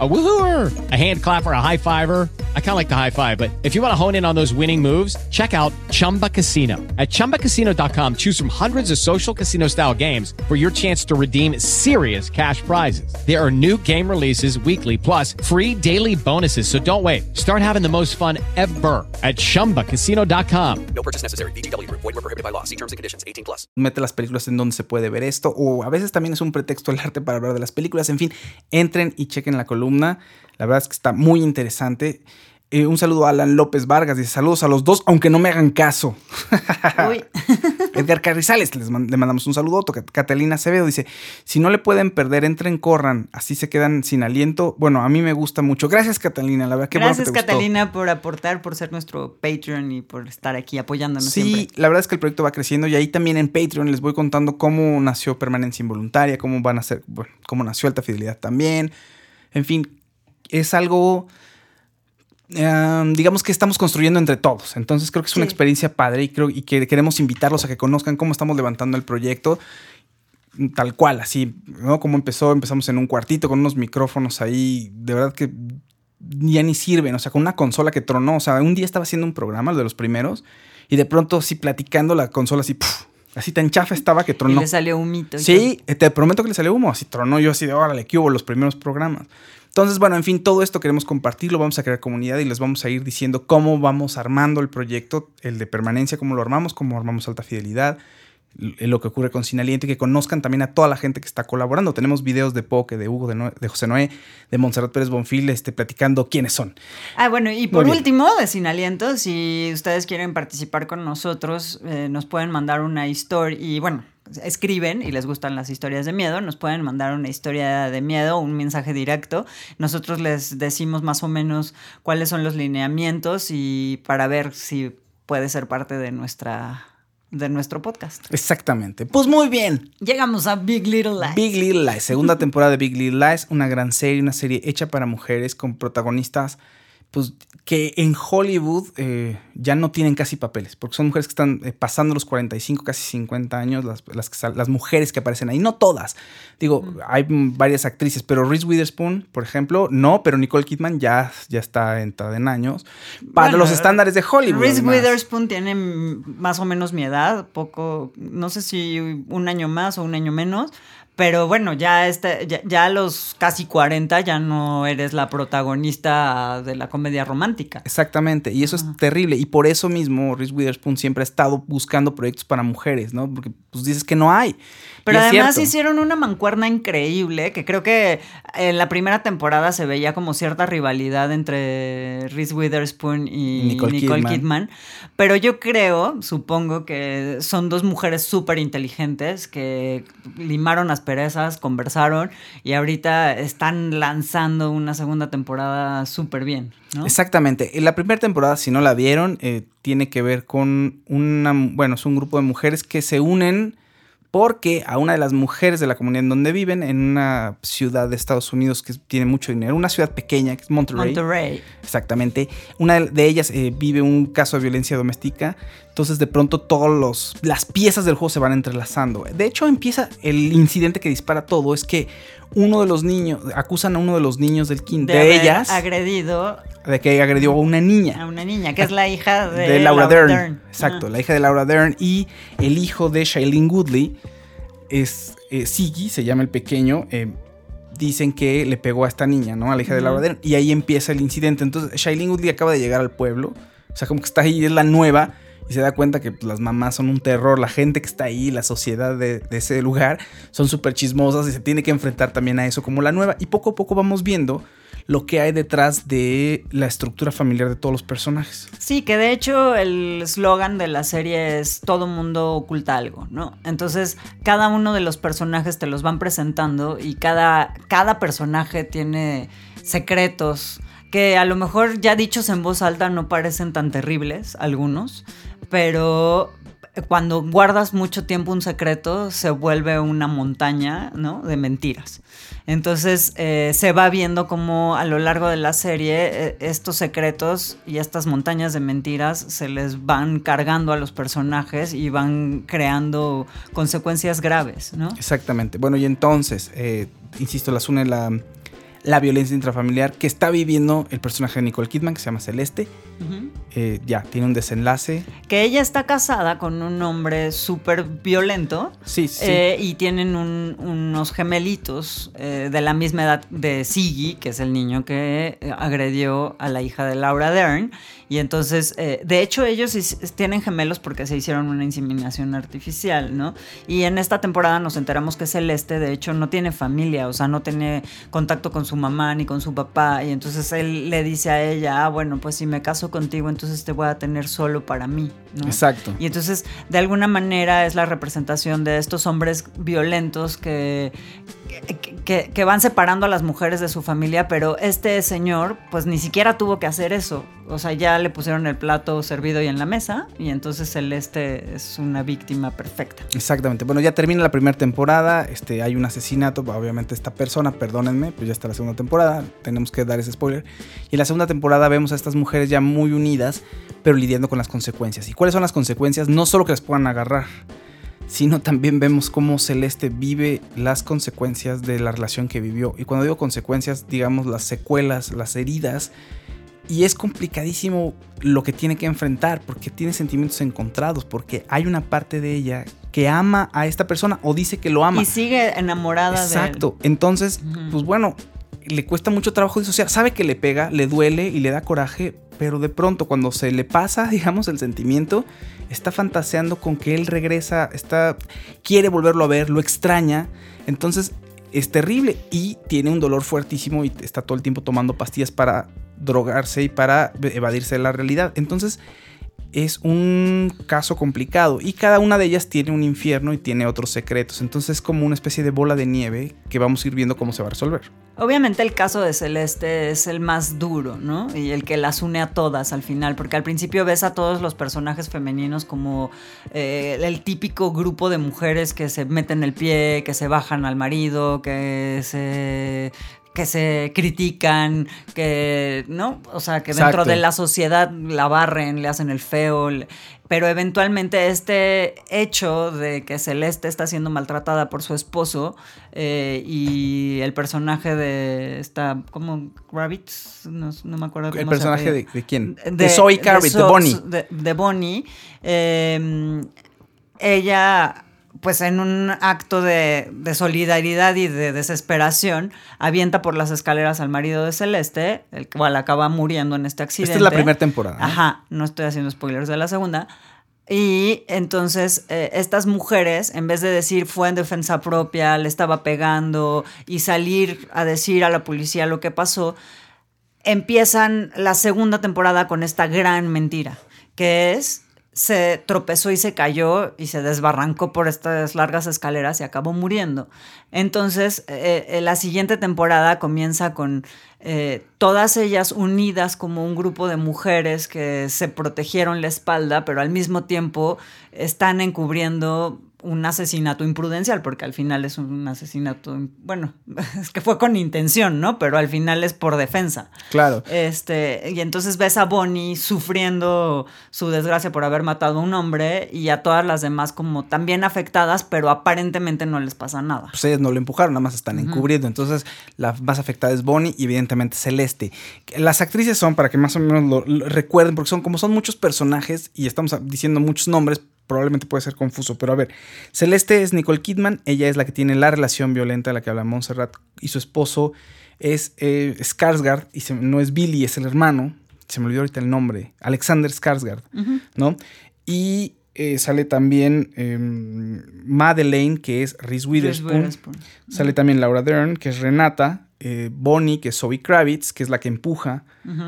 A woohooer, a hand clapper, a high fiver. I kind of like the high five, but if you want to hone in on those winning moves, check out Chumba Casino. At chumbacasino.com, choose from hundreds of social casino style games for your chance to redeem serious cash prizes. There are new game releases weekly, plus free daily bonuses. So don't wait. Start having the most fun ever at chumbacasino.com. No purchase necessary. VGW Group. Void were prohibited by law. See terms and conditions. 18 plus. mete las películas en donde se puede ver esto, o a veces también es un pretexto el arte para hablar de las películas. En fin, entren y chequen la columna. La verdad es que está muy interesante. Eh, un saludo a Alan López Vargas. Dice saludos a los dos, aunque no me hagan caso. Uy. Edgar Carrizales, les man- le mandamos un saludo. Catalina Acevedo dice: Si no le pueden perder, entren, corran. Así se quedan sin aliento. Bueno, a mí me gusta mucho. Gracias, Catalina. La verdad, que Gracias, bueno que te gustó. Catalina, por aportar, por ser nuestro Patreon y por estar aquí apoyándonos Sí, siempre. la verdad es que el proyecto va creciendo y ahí también en Patreon les voy contando cómo nació Permanencia Involuntaria, cómo van a ser, bueno, cómo nació Alta Fidelidad también. En fin, es algo, eh, digamos que estamos construyendo entre todos. Entonces creo que es una Sí. experiencia padre y creo y que queremos invitarlos a que conozcan cómo estamos levantando el proyecto. Tal cual, así, ¿no? Como empezó, empezamos en un cuartito con unos micrófonos ahí, de verdad que ya ni sirven, o sea, con una consola que tronó, o sea, un día estaba haciendo un programa, el de los primeros, y de pronto así platicando la consola así, ¡puf! Así tan chafa estaba que Y tronó. le salió un mito. y Sí, eh, te prometo que le salió humo, así tronó yo así de, órale, que hubo los primeros programas. Entonces, bueno, en fin, todo esto queremos compartirlo, vamos a crear comunidad y les vamos a ir diciendo cómo vamos armando el proyecto, el de permanencia, cómo lo armamos, cómo armamos alta fidelidad, lo que ocurre con Sin Aliento y que conozcan también a toda la gente que está colaborando. Tenemos videos de Poke, de Hugo, de, Noé- de José Noé, de Montserrat Pérez Bonfil, este, platicando quiénes son. Ah, bueno, y por último, de Sin Aliento, si ustedes quieren participar con nosotros, eh, nos pueden mandar una historia y bueno, escriben y les gustan las historias de miedo, nos pueden mandar una historia de miedo, un mensaje directo. Nosotros les decimos más o menos cuáles son los lineamientos y para ver si puede ser parte de nuestra de nuestro podcast. Exactamente. Pues muy bien. Llegamos a Big Little Lies. Big Little Lies, segunda temporada de Big Little Lies, una gran serie, una serie hecha para mujeres con protagonistas pues que en Hollywood eh, ya no tienen casi papeles, porque son mujeres que están eh, pasando los 45, casi 50 años, las, las, que sal- las mujeres que aparecen ahí, no todas. Digo, hay varias actrices, pero Reese Witherspoon, por ejemplo, no, pero Nicole Kidman ya, ya está entrada en años. Para Bueno, los estándares de Hollywood. Reese además. Witherspoon tiene más o menos mi edad, poco, no sé si un año más o un año menos, pero bueno, ya, este, ya, ya a los casi 40 ya no eres la protagonista de la comedia romántica. Exactamente, y eso es terrible. Y por eso mismo Reese Witherspoon siempre ha estado buscando proyectos para mujeres, ¿no? Porque pues dices que no hay. Pero Y además hicieron una mancuerna increíble, que creo que en la primera temporada se veía como cierta rivalidad entre Reese Witherspoon y Nicole Nicole, Kidman. Kidman. Pero yo creo, supongo que son dos mujeres súper inteligentes que limaron asperezas, conversaron y ahorita están lanzando una segunda temporada súper bien, ¿no? Exactamente. En la primera temporada, si no la vieron, eh, tiene que ver con una, bueno, es un grupo de mujeres que se unen porque a una de las mujeres de la comunidad en donde viven, en una ciudad de Estados Unidos que tiene mucho dinero, una ciudad pequeña que es Monterrey. Monterrey. Exactamente. Una de- de ellas eh, vive un caso de violencia doméstica. Entonces, de pronto, todas las piezas del juego se van entrelazando. De hecho, empieza el incidente que dispara todo. Es que uno de los niños, acusan a uno de los niños del quinto, de, ellas, agredido de que agredió a una niña. a una niña, que es la hija de, de Laura, Dern. Dern. Exacto, Ah. la hija de Laura Dern. Y el hijo de Shailene Woodley es eh, Siggy, se llama el pequeño. eh, dicen que le pegó a esta niña, ¿no? A la hija de Laura Dern. Y ahí empieza el incidente. Entonces, Shailene Woodley acaba de llegar al pueblo. O sea, como que está ahí, es la nueva. Y se da cuenta que las mamás son un terror. La gente que está ahí, la sociedad de, de ese lugar, son súper chismosas y se tiene que enfrentar también a eso como la nueva. Y poco a poco vamos viendo lo que hay detrás de la estructura familiar de todos los personajes. Sí, que de hecho el eslogan de la serie es todo mundo oculta algo, ¿no? Entonces, cada uno de los personajes te los van presentando y cada, cada personaje tiene secretos que a lo mejor ya dichos en voz alta no parecen tan terribles, algunos, pero cuando guardas mucho tiempo un secreto se vuelve una montaña, ¿no? De mentiras. Entonces eh, se va viendo como a lo largo de la serie eh, estos secretos y estas montañas de mentiras se les van cargando a los personajes y van creando consecuencias graves, ¿no? Exactamente. Bueno, y entonces, eh, insisto, las une la, la violencia intrafamiliar que está viviendo el personaje de Nicole Kidman, que se llama Celeste. Eh, ya, tiene un desenlace. Que ella está casada con un hombre súper violento. Sí, sí. eh, y tienen un- unos gemelitos eh, de la misma edad de Siggy, que es el niño que agredió a la hija de Laura Dern. Y entonces, eh, de hecho, ellos tienen gemelos porque se hicieron una inseminación artificial, ¿no? Y en esta temporada nos enteramos que Celeste, de hecho, no tiene familia, o sea, no tiene contacto con su mamá ni con su papá. Y entonces él le dice a ella, ah, bueno, pues si me caso contigo, entonces te voy a tener solo para mí, ¿no? Exacto. Y entonces, de alguna manera, es la representación de estos hombres violentos que, que, van separando a las mujeres de su familia, pero este señor, pues ni siquiera tuvo que hacer eso. O sea, ya le pusieron el plato servido y en la mesa, y entonces Celeste es una víctima perfecta. Exactamente. Bueno, ya termina la primera temporada. Este, hay un asesinato. Obviamente, esta persona, perdónenme, pues ya está la segunda temporada. Tenemos que dar ese spoiler. Y en la segunda temporada vemos a estas mujeres ya muy unidas, pero lidiando con las consecuencias. ¿Y cuáles son las consecuencias? No solo que las puedan agarrar, sino también vemos cómo Celeste vive las consecuencias de la relación que vivió. Y cuando digo consecuencias, digamos las secuelas, las heridas. Y es complicadísimo lo que tiene que enfrentar porque tiene sentimientos encontrados, porque hay una parte de ella que ama a esta persona o dice que lo ama. Y sigue enamorada Exacto. Entonces, Ujú. pues bueno, le cuesta mucho trabajo disociar. Sabe que le pega, le duele y le da coraje, pero de pronto cuando se le pasa, digamos, el sentimiento, está fantaseando con que él regresa, está quiere volverlo a ver, lo extraña. Entonces, es terrible y tiene un dolor fuertísimo y está todo el tiempo tomando pastillas para drogarse y para evadirse de la realidad. Entonces, es un caso complicado y cada una de ellas tiene un infierno y tiene otros secretos. Entonces es como una especie de bola de nieve que vamos a ir viendo cómo se va a resolver. Obviamente el caso de Celeste es el más duro, ¿no? Y el que las une a todas al final, porque al principio ves a todos los personajes femeninos como eh, el típico grupo de mujeres que se meten el pie, que se bajan al marido, que se que se critican, que, ¿no? O sea, que dentro Exacto. de la sociedad la barren, le hacen el feo, le- pero eventualmente este hecho de que Celeste está siendo maltratada por su esposo eh, y el personaje de esta, ¿cómo? Rabbits, no, no me acuerdo cómo ¿El personaje de, de quién? De, Zoe Kravitz, de, So- Bonnie. De, de Bonnie. eh, ella, pues en un acto de, de solidaridad y de desesperación, avienta por las escaleras al marido de Celeste, el cual acaba muriendo en este accidente. Esta es la primera temporada. ¿no? Ajá, no estoy haciendo spoilers de la segunda. Y entonces eh, estas mujeres, en vez de decir fue en defensa propia, le estaba pegando y salir a decir a la policía lo que pasó, empiezan la segunda temporada con esta gran mentira, que es se tropezó y se cayó y se desbarrancó por estas largas escaleras y acabó muriendo. Entonces, eh, eh, la siguiente temporada comienza con eh, todas ellas unidas como un grupo de mujeres que se protegieron la espalda, pero al mismo tiempo están encubriendo un asesinato imprudencial, porque al final es un asesinato, bueno, es que fue con intención, ¿no? Pero al final es por defensa. Claro. Este, y entonces ves a Bonnie sufriendo su desgracia por haber matado a un hombre y a todas las demás como también afectadas, pero aparentemente no les pasa nada. Pues ellas no lo empujaron, nada más están encubriendo. Entonces, la más afectada es Bonnie y evidentemente Celeste. Las actrices son, para que más o menos lo, lo recuerden, porque son como son muchos personajes y estamos diciendo muchos nombres, probablemente puede ser confuso, pero a ver, Celeste es Nicole Kidman, ella es la que tiene la relación violenta de la que habla Montserrat y su esposo es eh, Skarsgård, y se- no es Billy, es el hermano, se me olvidó ahorita el nombre, Alexander Skarsgård, ¿no? Y eh, sale también eh, Madeleine, que es Reese Witherspoon. Witherspoon. Sale también Laura Dern, que es Renata. eh, Bonnie, que es Zoe Kravitz, que es la que empuja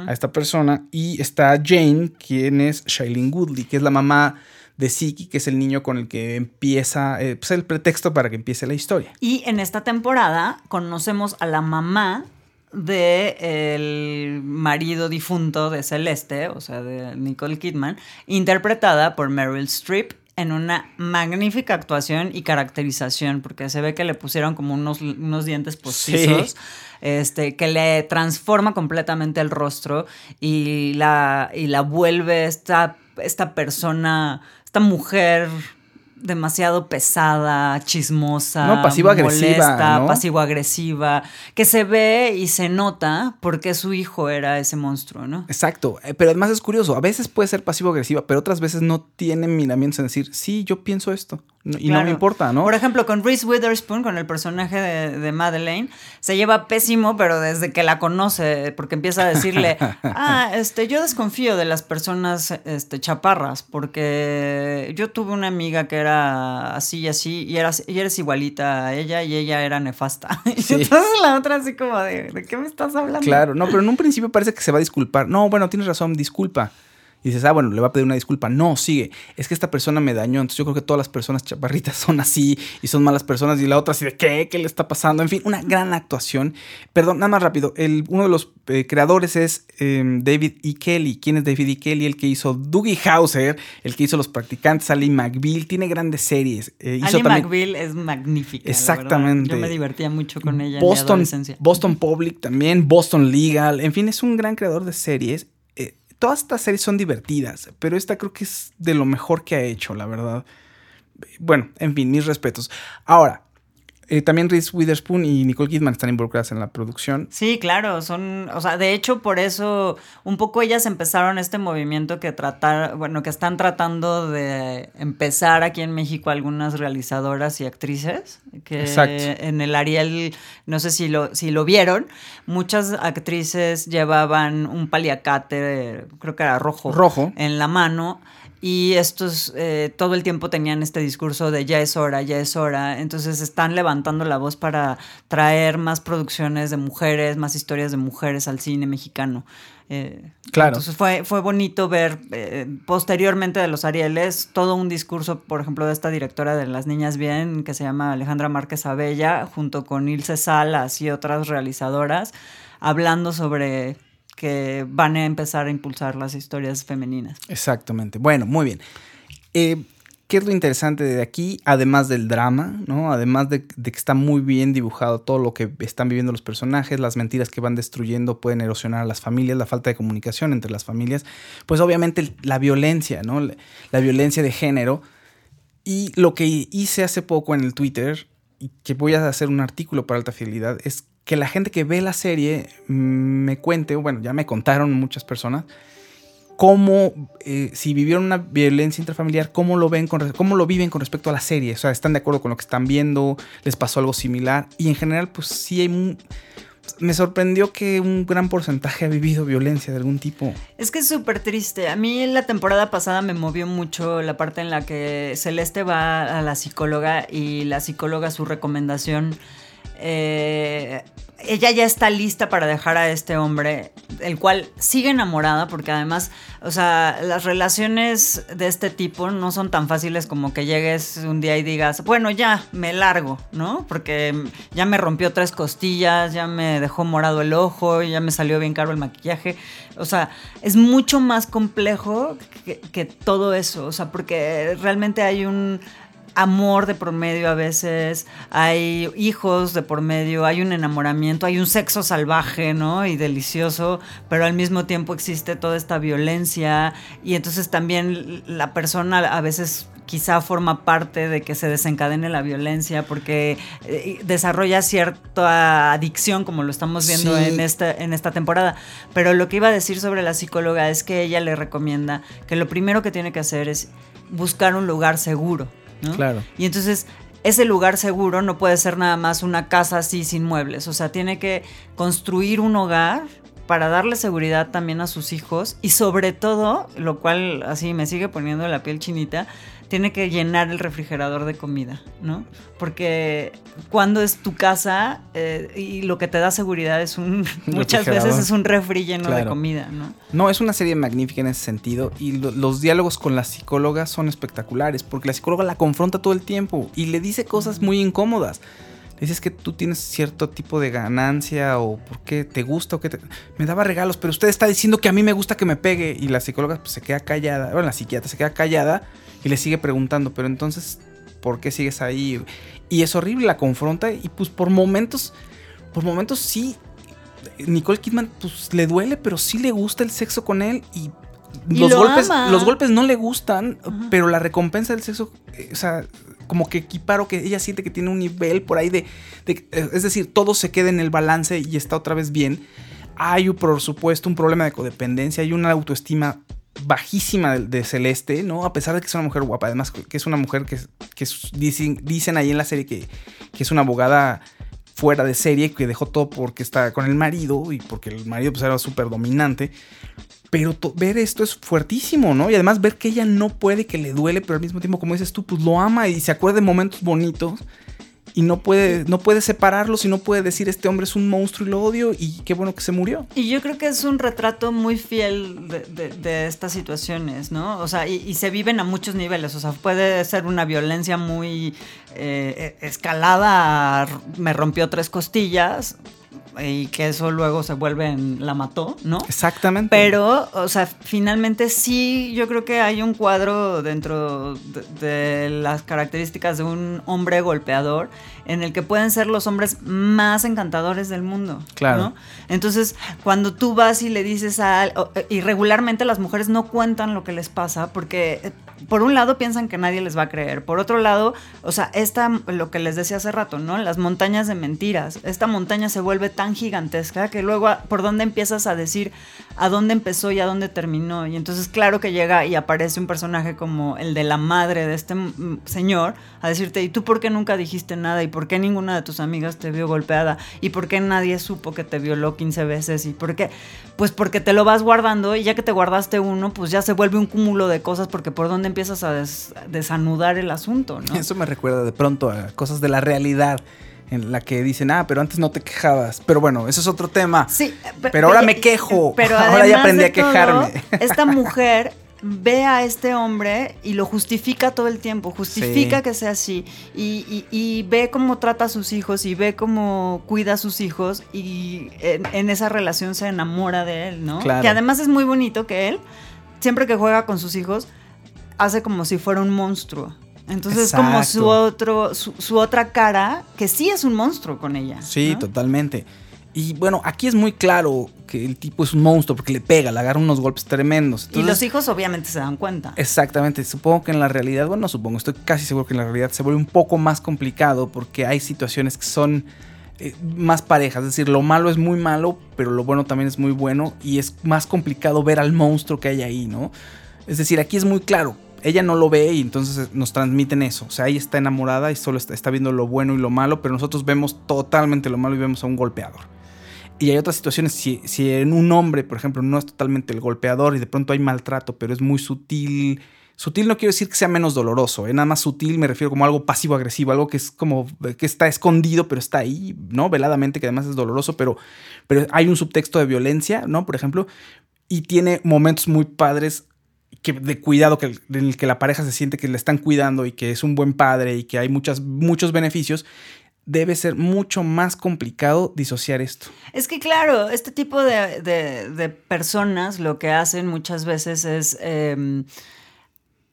a esta persona. Y está Jane, quien es Shailene Woodley, que es la mamá de Siki, que es el niño con el que empieza, eh, pues el pretexto para que empiece la historia. Y en esta temporada conocemos a la mamá de el marido difunto de Celeste, o sea, de Nicole Kidman, interpretada por Meryl Streep en una magnífica actuación y caracterización, porque se ve que le pusieron como unos, unos dientes postizos, Sí. este, que le transforma completamente el rostro y la, y la vuelve esta, esta persona, esta mujer demasiado pesada, chismosa, No, pasivo-agresiva, molesta, ¿no? pasivo-agresiva, que se ve y se nota porque su hijo era ese monstruo, ¿no? Exacto, eh, pero además es curioso, a veces puede ser pasivo-agresiva, pero otras veces no tiene miramientos en decir, sí, yo pienso esto, y no me importa, ¿no? Por ejemplo, con Reese Witherspoon, con el personaje de, de Madeleine, se lleva pésimo, pero desde que la conoce, porque empieza a decirle, ah, este, yo desconfío de las personas este, chaparras, porque yo tuve una amiga que era así y así, y, eras, y eres igualita a ella, y ella era nefasta. Y Sí. entonces la otra así como de, ¿de qué me estás hablando? Claro, no, pero en un principio parece que se va a disculpar. No, bueno, tienes razón, disculpa. Y dices, ah, bueno, le va a pedir una disculpa. No, sigue. Es que esta persona me dañó. Entonces yo creo que todas las personas chaparritas son así y son malas personas. Y la otra así de, ¿qué? ¿Qué le está pasando? En fin, una gran actuación. Perdón, nada más rápido. El, uno de los eh, creadores es eh, David E. Kelly. ¿Quién es David E. Kelly? El que hizo Doogie Howser, el que hizo Los Practicantes, Ali McBeal. Tiene grandes series. Eh, hizo Ali también McBeal es magnífica. Exactamente. Yo me divertía mucho con ella en mi Boston. Boston Public también, Boston Legal, en fin, es un gran creador de series. Todas estas series son divertidas, pero esta creo que es de lo mejor que ha hecho, la verdad. Bueno, en fin, mis respetos. Ahora, eh, también Reese Witherspoon y Nicole Kidman están involucradas en la producción. Sí, claro, son, o sea, de hecho por eso un poco ellas empezaron este movimiento que tratar, bueno, que están tratando de empezar aquí en México algunas realizadoras y actrices, que Exacto. en el Ariel, no sé si lo, si lo vieron, muchas actrices llevaban un paliacate, creo que era rojo, Rojo. en la mano. Y estos eh, todo el tiempo tenían este discurso de ya es hora, ya es hora, entonces están levantando la voz para traer más producciones de mujeres, más historias de mujeres al cine mexicano. Eh, Claro. Entonces fue, fue bonito ver eh, posteriormente de los Arieles todo un discurso, por ejemplo, de esta directora de Las Niñas Bien, que se llama Alejandra Márquez Abella, junto con Ilse Salas y otras realizadoras, hablando sobre que van a empezar a impulsar las historias femeninas. Exactamente. Bueno, muy bien. Eh, ¿Qué es lo interesante de aquí? Además del drama, ¿no? Además de, de, que está muy bien dibujado todo lo que están viviendo los personajes, las mentiras que van destruyendo pueden erosionar a las familias, la falta de comunicación entre las familias, pues obviamente la violencia, ¿no? La, la violencia de género. Y lo que hice hace poco en el Twitter, y que voy a hacer un artículo para alta fidelidad, es que la gente que ve la serie me cuente, bueno, ya me contaron muchas personas, cómo, eh, si vivieron una violencia intrafamiliar, cómo lo ven, con, cómo lo viven con respecto a la serie. O sea, están de acuerdo con lo que están viendo, les pasó algo similar. Y en general, pues sí hay... Un, me sorprendió que un gran porcentaje ha vivido violencia de algún tipo. Es que es súper triste. A mí la temporada pasada me movió mucho la parte en la que Celeste va a la psicóloga y la psicóloga su recomendación eh, ella ya está lista para dejar a este hombre, el cual sigue enamorada, porque además, o sea, las relaciones de este tipo no son tan fáciles como que llegues un día y digas, bueno, ya, me largo, ¿no? Porque ya me rompió tres costillas, ya me dejó morado el ojo, ya me salió bien caro el maquillaje. O sea, es mucho más complejo que, que todo eso, o sea, porque realmente hay un amor de por medio a veces, hay hijos de por medio, hay un enamoramiento, hay un sexo salvaje, ¿no? Y delicioso, pero al mismo tiempo existe toda esta violencia y entonces también la persona a veces quizá forma parte de que se desencadene la violencia porque eh, desarrolla cierta adicción como lo estamos viendo sí. en, esta, en esta temporada. Pero lo que iba a decir sobre la psicóloga es que ella le recomienda que lo primero que tiene que hacer es buscar un lugar seguro. ¿No? Claro. Y entonces ese lugar seguro no puede ser nada más una casa así sin muebles. O sea, tiene que construir un hogar para darle seguridad también a sus hijos y sobre todo, lo cual así me sigue poniendo la piel chinita, tiene que llenar el refrigerador de comida, ¿no? Porque cuando es tu casa eh, y lo que te da seguridad es un, muchas veces es un refri lleno claro. de comida, ¿no? No, es una serie magnífica en ese sentido y lo, los diálogos con la psicóloga son espectaculares porque la psicóloga la confronta todo el tiempo y le dice cosas muy incómodas. Le dices que tú tienes cierto tipo de ganancia o por qué te gusta o qué te... Me daba regalos, pero usted está diciendo que a mí me gusta que me pegue y la psicóloga pues, se queda callada, bueno, la psiquiatra se queda callada y le sigue preguntando, pero entonces, ¿por qué sigues ahí? Y es horrible, la confronta y pues por momentos, por momentos sí, Nicole Kidman pues le duele, pero sí le gusta el sexo con él y, los, golpes, ama. los golpes no le gustan, pero la recompensa del sexo, eh, o sea, como que equiparo que ella siente que tiene un nivel por ahí de, de, es decir, todo se queda en el balance y está otra vez bien. Hay por supuesto un problema de codependencia, hay una autoestima bajísima de, Celeste, ¿no? A pesar de que es una mujer guapa, además que es una mujer que, que dicen ahí en la serie que, que, es una abogada fuera de serie, que dejó todo porque está con el marido y porque el marido pues era súper dominante. Pero ver esto es fuertísimo, ¿no? Y además ver que ella no puede, que le duele, pero al mismo tiempo, como dices tú, pues lo ama y se acuerda de momentos bonitos y no puede, no puede separarlos y no puede decir este hombre es un monstruo y lo odio y qué bueno que se murió. Y yo creo que es un retrato muy fiel de, estas situaciones, ¿no? O sea, y, se viven a muchos niveles, o sea, puede ser una violencia muy eh, escalada, me rompió tres costillas, y que eso luego se vuelve en la mató, ¿no? Exactamente. Pero, o sea, finalmente sí, yo creo que hay un cuadro dentro de, de, las características de un hombre golpeador en el que pueden ser los hombres más encantadores del mundo. Claro. ¿no? Entonces, cuando tú vas y le dices a... Y regularmente las mujeres no cuentan lo que les pasa porque eh, por un lado piensan que nadie les va a creer, por otro lado, o sea, esta, lo que les decía hace rato, ¿no? Las montañas de mentiras, esta montaña se vuelve tan gigantesca que luego a- por dónde empiezas a decir a dónde empezó y a dónde terminó. Y entonces claro que llega y aparece un personaje como el de la madre de este señor a decirte, ¿y tú por qué nunca dijiste nada? ¿Y por qué ninguna de tus amigas te vio golpeada? ¿Y por qué nadie supo que te violó 15 veces? ¿Y por qué? Pues porque te lo vas guardando y ya que te guardaste uno, pues ya se vuelve un cúmulo de cosas porque por dónde empiezas a des- desanudar el asunto, ¿no? Eso me recuerda de pronto a cosas de la realidad en la que dicen, ah, pero antes no te quejabas. Pero bueno, eso es otro tema. Sí, pe- Pero ahora me quejo. Pero ahora ya aprendí a quejarme. todo, esta mujer ve a este hombre y lo justifica todo el tiempo, justifica Sí. que sea así y, y- y ve cómo trata a sus hijos y ve cómo cuida a sus hijos y en, en esa relación se enamora de él, ¿no? Claro. Que además es muy bonito que él, siempre que juega con sus hijos, hace como si fuera un monstruo. Entonces es como su, otro, su, su otra cara, que sí es un monstruo con ella. Sí, ¿no? totalmente. Y bueno, aquí es muy claro que el tipo es un monstruo porque le pega, le agarra unos golpes tremendos. Y los hijos obviamente se dan cuenta. Exactamente, supongo que en la realidad, bueno, no supongo, estoy casi seguro que en la realidad se vuelve un poco más complicado porque hay situaciones que son eh, más parejas, es decir, lo malo es muy malo, pero lo bueno también es muy bueno y es más complicado ver al monstruo que hay ahí, ¿no? Es decir, aquí es muy claro, ella no lo ve y entonces nos transmiten eso, o sea, ella está enamorada y solo está, está viendo lo bueno y lo malo, pero nosotros vemos totalmente lo malo y vemos a un golpeador. Y hay otras situaciones, si, si en un hombre, por ejemplo, no es totalmente el golpeador y de pronto hay maltrato, pero es muy sutil. Sutil no quiero decir que sea menos doloroso, ¿eh? nada más sutil me refiero como algo pasivo-agresivo, algo que es como que está escondido, pero está ahí, ¿no? Veladamente, que además es doloroso, pero, pero hay un subtexto de violencia, ¿no? Por ejemplo, y tiene momentos muy padres que, de cuidado que, en el que la pareja se siente que le están cuidando y que es un buen padre y que hay muchas, muchos beneficios. Debe ser mucho más complicado disociar esto. Es que claro, este tipo de, de- personas lo que hacen muchas veces es eh,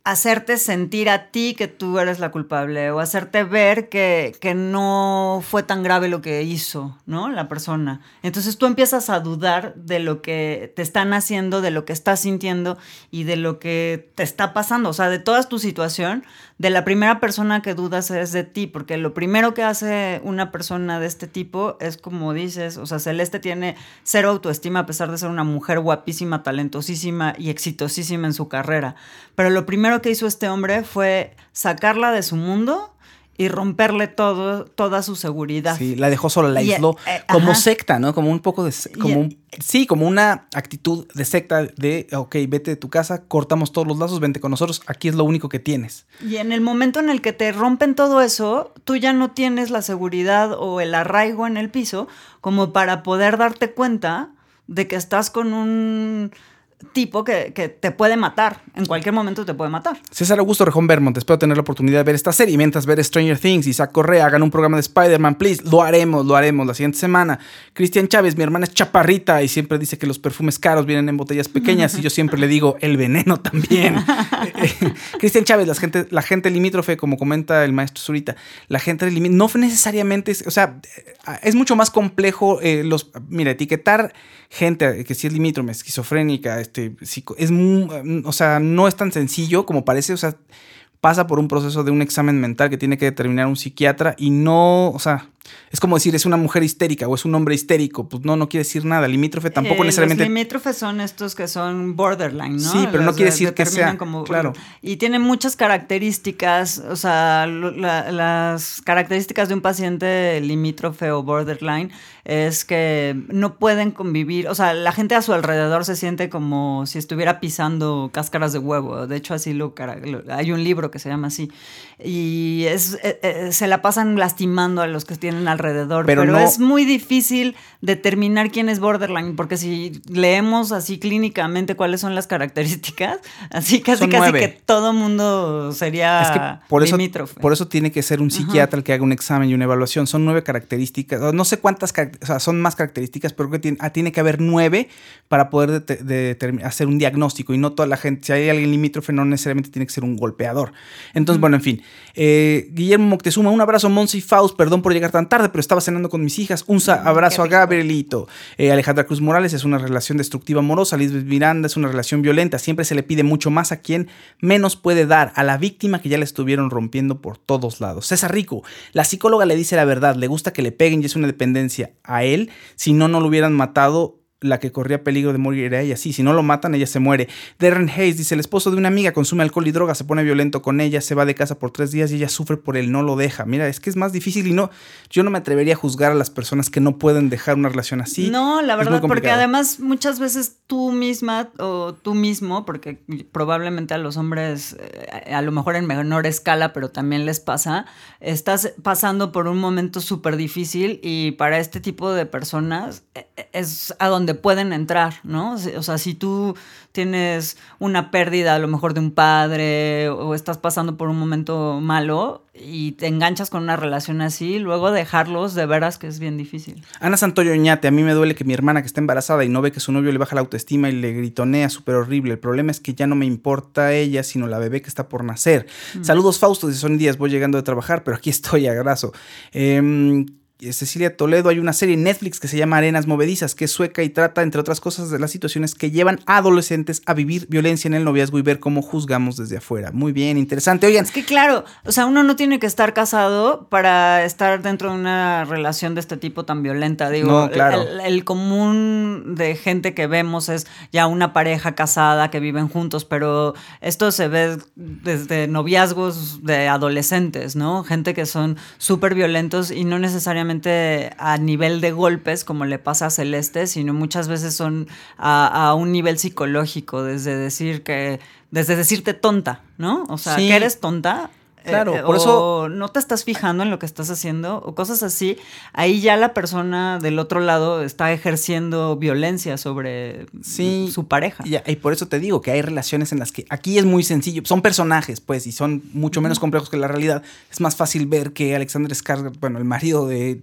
hacerte sentir a ti que tú eres la culpable o hacerte ver que, que no fue tan grave lo que hizo, ¿no? La persona. Entonces tú empiezas a dudar de lo que te están haciendo, de lo que estás sintiendo y de lo que te está pasando, o sea, de toda tu situación. De la primera persona que dudas es de ti, porque lo primero que hace una persona de este tipo es como dices, o sea, Celeste tiene cero autoestima a pesar de ser una mujer guapísima, talentosísima y exitosísima en su carrera. Pero lo primero que hizo este hombre fue sacarla de su mundo y romperle todo, toda su seguridad. Sí, la dejó sola, la aisló. eh, como ajá. secta, ¿no? Como un poco de. Como un- sí, como una actitud de secta de, ok, vete de tu casa, cortamos todos los lazos, vente con nosotros, aquí es lo único que tienes. Y en el momento en el que te rompen todo eso, tú ya no tienes la seguridad o el arraigo en el piso como para poder darte cuenta de que estás con un tipo que, que te puede matar. En cualquier momento te puede matar. César Augusto Rejón Vermont, espero tener la oportunidad de ver esta serie mientras ver Stranger Things. Isaac Correa, hagan un programa de Spider-Man, please. Lo haremos, lo haremos la siguiente semana. Cristian Chávez, mi hermana es chaparrita y siempre dice que los perfumes caros vienen en botellas pequeñas y yo siempre le digo el veneno también. Eh, Cristian Chávez, la gente, la gente limítrofe, como comenta el maestro Zurita, la gente limítrofe, no necesariamente, es, o sea, eh, es mucho más complejo eh, los, mira, etiquetar gente que sí es limítrofe, esquizofrénica, este, es, mu- o sea, no es tan sencillo como parece, o sea, pasa por un proceso de un examen mental que tiene que determinar un psiquiatra y no, o sea, es como decir, es una mujer histérica o es un hombre histérico, pues no, no quiere decir nada, limítrofe tampoco Eh, necesariamente... Los limítrofes son estos que son borderline, ¿no? Sí, pero no Los quiere de- decir que sea- como- claro. Y tienen muchas características, o sea, la- las características de un paciente limítrofe o borderline es que no pueden convivir, o sea, la gente a su alrededor se siente como si estuviera pisando cáscaras de huevo. De hecho, así lo- hay un libro que se llama así. Y es, eh, eh, se la pasan lastimando a los que tienen alrededor. Pero Pero, no- es muy difícil determinar quién es borderline, porque si leemos así clínicamente cuáles son las características, así casi Son casi nueve. que todo mundo sería Es que por eso, limítrofe. por eso tiene que ser un psiquiatra el que haga un examen y una evaluación. Son nueve características, no sé cuántas, o sea, son más características, pero que tiene, ah, tiene que haber nueve para poder hacer un diagnóstico. Y no toda la gente, si hay alguien limítrofe, no necesariamente tiene que ser un golpeador. Entonces, bueno, en fin. Eh, Guillermo Moctezuma, un abrazo, Monsi Faust, perdón por llegar tan tan tarde, pero estaba cenando con mis hijas. Un sa- abrazo a Gabrielito. Eh, Alejandra Cruz Morales es una relación destructiva amorosa. Lisbeth Miranda es una relación violenta. Siempre se le pide mucho más a quien menos puede dar, a la víctima que ya le estuvieron rompiendo por todos lados. César Rico, la psicóloga le dice la verdad, le gusta que le peguen y es una dependencia a él. Si no, no lo hubieran matado la que corría peligro de morir era ella. Sí, si no lo matan, ella se muere. Darren Hayes dice: el esposo de una amiga consume alcohol y droga, se pone violento con ella, se va de casa por tres días y ella sufre por él, no lo deja. Mira, es que es más difícil y no. Yo no me atrevería a juzgar a las personas que no pueden dejar una relación así. No, la verdad, porque además muchas veces tú misma o tú mismo, porque probablemente a los hombres, eh, a lo mejor en menor escala, pero también les pasa, estás pasando por un momento súper difícil y para este tipo de personas eh, es a donde pueden entrar, ¿no? O sea, si tú tienes una pérdida a lo mejor de un padre o estás pasando por un momento malo y te enganchas con una relación así, luego dejarlos de veras que es bien difícil. Ana Santoyo Oñate, a mí me duele que mi hermana que está embarazada y no ve que su novio le baja la autoestima y le gritonea súper horrible. El problema es que ya no me importa ella, sino la bebé que está por nacer. Saludos Fausto, de son días voy llegando de trabajar, pero aquí estoy, abrazo. Em, Cecilia Toledo, hay una serie en Netflix que se llama Arenas Movedizas, que es sueca y trata, entre otras cosas, de las situaciones que llevan a adolescentes a vivir violencia en el noviazgo y ver cómo juzgamos desde afuera. Muy bien, interesante. Oigan, Es que claro, o sea, uno no tiene que estar casado para estar dentro de una relación de este tipo tan violenta. Digo, No, claro. el, el común de gente que vemos es ya una pareja casada que viven juntos, pero esto se ve desde noviazgos de adolescentes, ¿no? Gente que son súper violentos y no necesariamente a nivel de golpes como le pasa a Celeste, sino muchas veces son a, a un nivel psicológico, desde decir que, desde decirte tonta, ¿no? O sea, Sí. que eres tonta. Claro, eh, por o eso- no te estás fijando en lo que estás haciendo o cosas así, ahí ya la persona del otro lado está ejerciendo violencia sobre Sí. su pareja. Y, y por eso te digo que hay relaciones en las que aquí es muy sencillo. Son personajes, pues, y son mucho menos complejos que la realidad. Es más fácil ver que Alexander Skarsgård, bueno, el marido de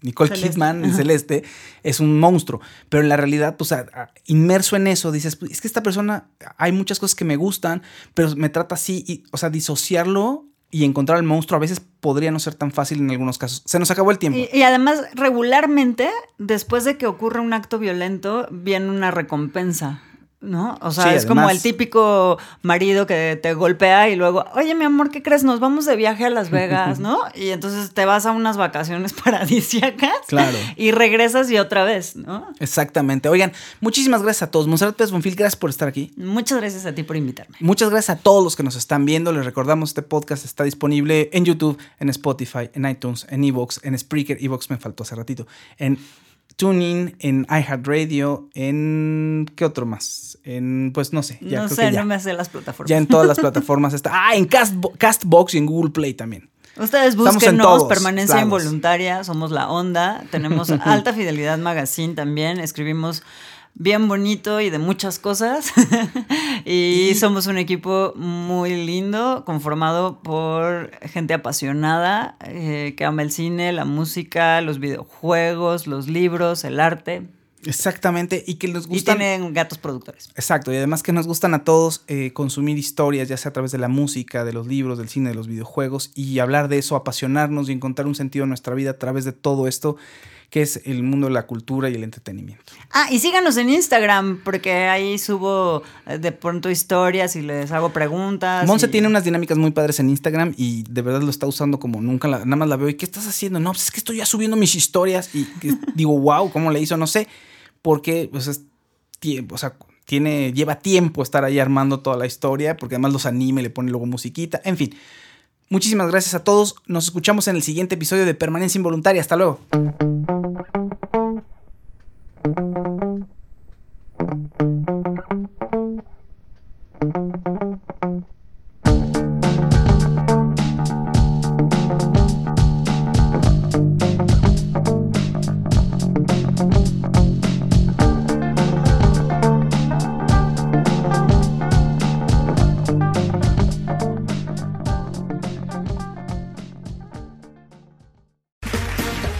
Nicole Celeste. Kidman, en. Celeste, es un monstruo. Pero en la realidad, pues, a- a- inmerso en eso, dices, "Pues, es que esta persona, hay muchas cosas que me gustan, pero me trata así. Y, o sea, disociarlo y encontrar al monstruo a veces podría no ser tan fácil en algunos casos. Se nos acabó el tiempo. Y, además, regularmente, después de que ocurre un acto violento, viene una recompensa. ¿No? O sea, Sí, es como el típico marido que te golpea y luego, oye, mi amor, ¿qué crees? Nos vamos de viaje a Las Vegas, ¿no? Y entonces te vas a unas vacaciones paradisíacas. Claro. Y regresas y otra vez, ¿no? Exactamente. Oigan, muchísimas gracias a todos. Monserrat Pérez Bonfil, gracias por estar aquí. Muchas gracias a ti por invitarme. Muchas gracias a todos los que nos están viendo. Les recordamos, este podcast está disponible en YouTube, en Spotify, en iTunes, en Evox, en Spreaker. Evox me faltó hace ratito. En TuneIn, en iHeartRadio, en... ¿Qué otro más? En, pues no sé. Ya no creo sé, que ya. no me sé las plataformas. Ya en todas las plataformas está. Ah, en Castbo- Castbox y en Google Play también. Ustedes búsquenos, permanencia involuntaria, somos la onda, tenemos Alta Fidelidad Magazine también, escribimos bien bonito y de muchas cosas. y somos un equipo muy lindo, conformado por gente apasionada, eh, que ama el cine, la música, los videojuegos, los libros, el arte. Exactamente. Y que nos Y gustan. tienen gatos productores. Exacto, y además que nos gustan a todos eh, consumir historias, ya sea a través de la música, de los libros, del cine, de los videojuegos, y hablar de eso, apasionarnos y encontrar un sentido en nuestra vida a través de todo esto, que es el mundo de la cultura y el entretenimiento. Ah, y síganos en Instagram, porque ahí subo eh, de pronto historias y les hago preguntas. Monse y- tiene unas dinámicas muy padres en Instagram y de verdad lo está usando como nunca, la- nada más la veo. ¿Y qué estás haciendo? No, pues es que estoy ya subiendo mis historias y digo, wow, ¿cómo le hizo? No sé, porque pues es tiempo, o sea, tiene, lleva tiempo estar ahí armando toda la historia, porque además los anime, le pone luego musiquita, en fin. Muchísimas gracias a todos. Nos escuchamos en el siguiente episodio de Permanencia Involuntaria. Hasta luego.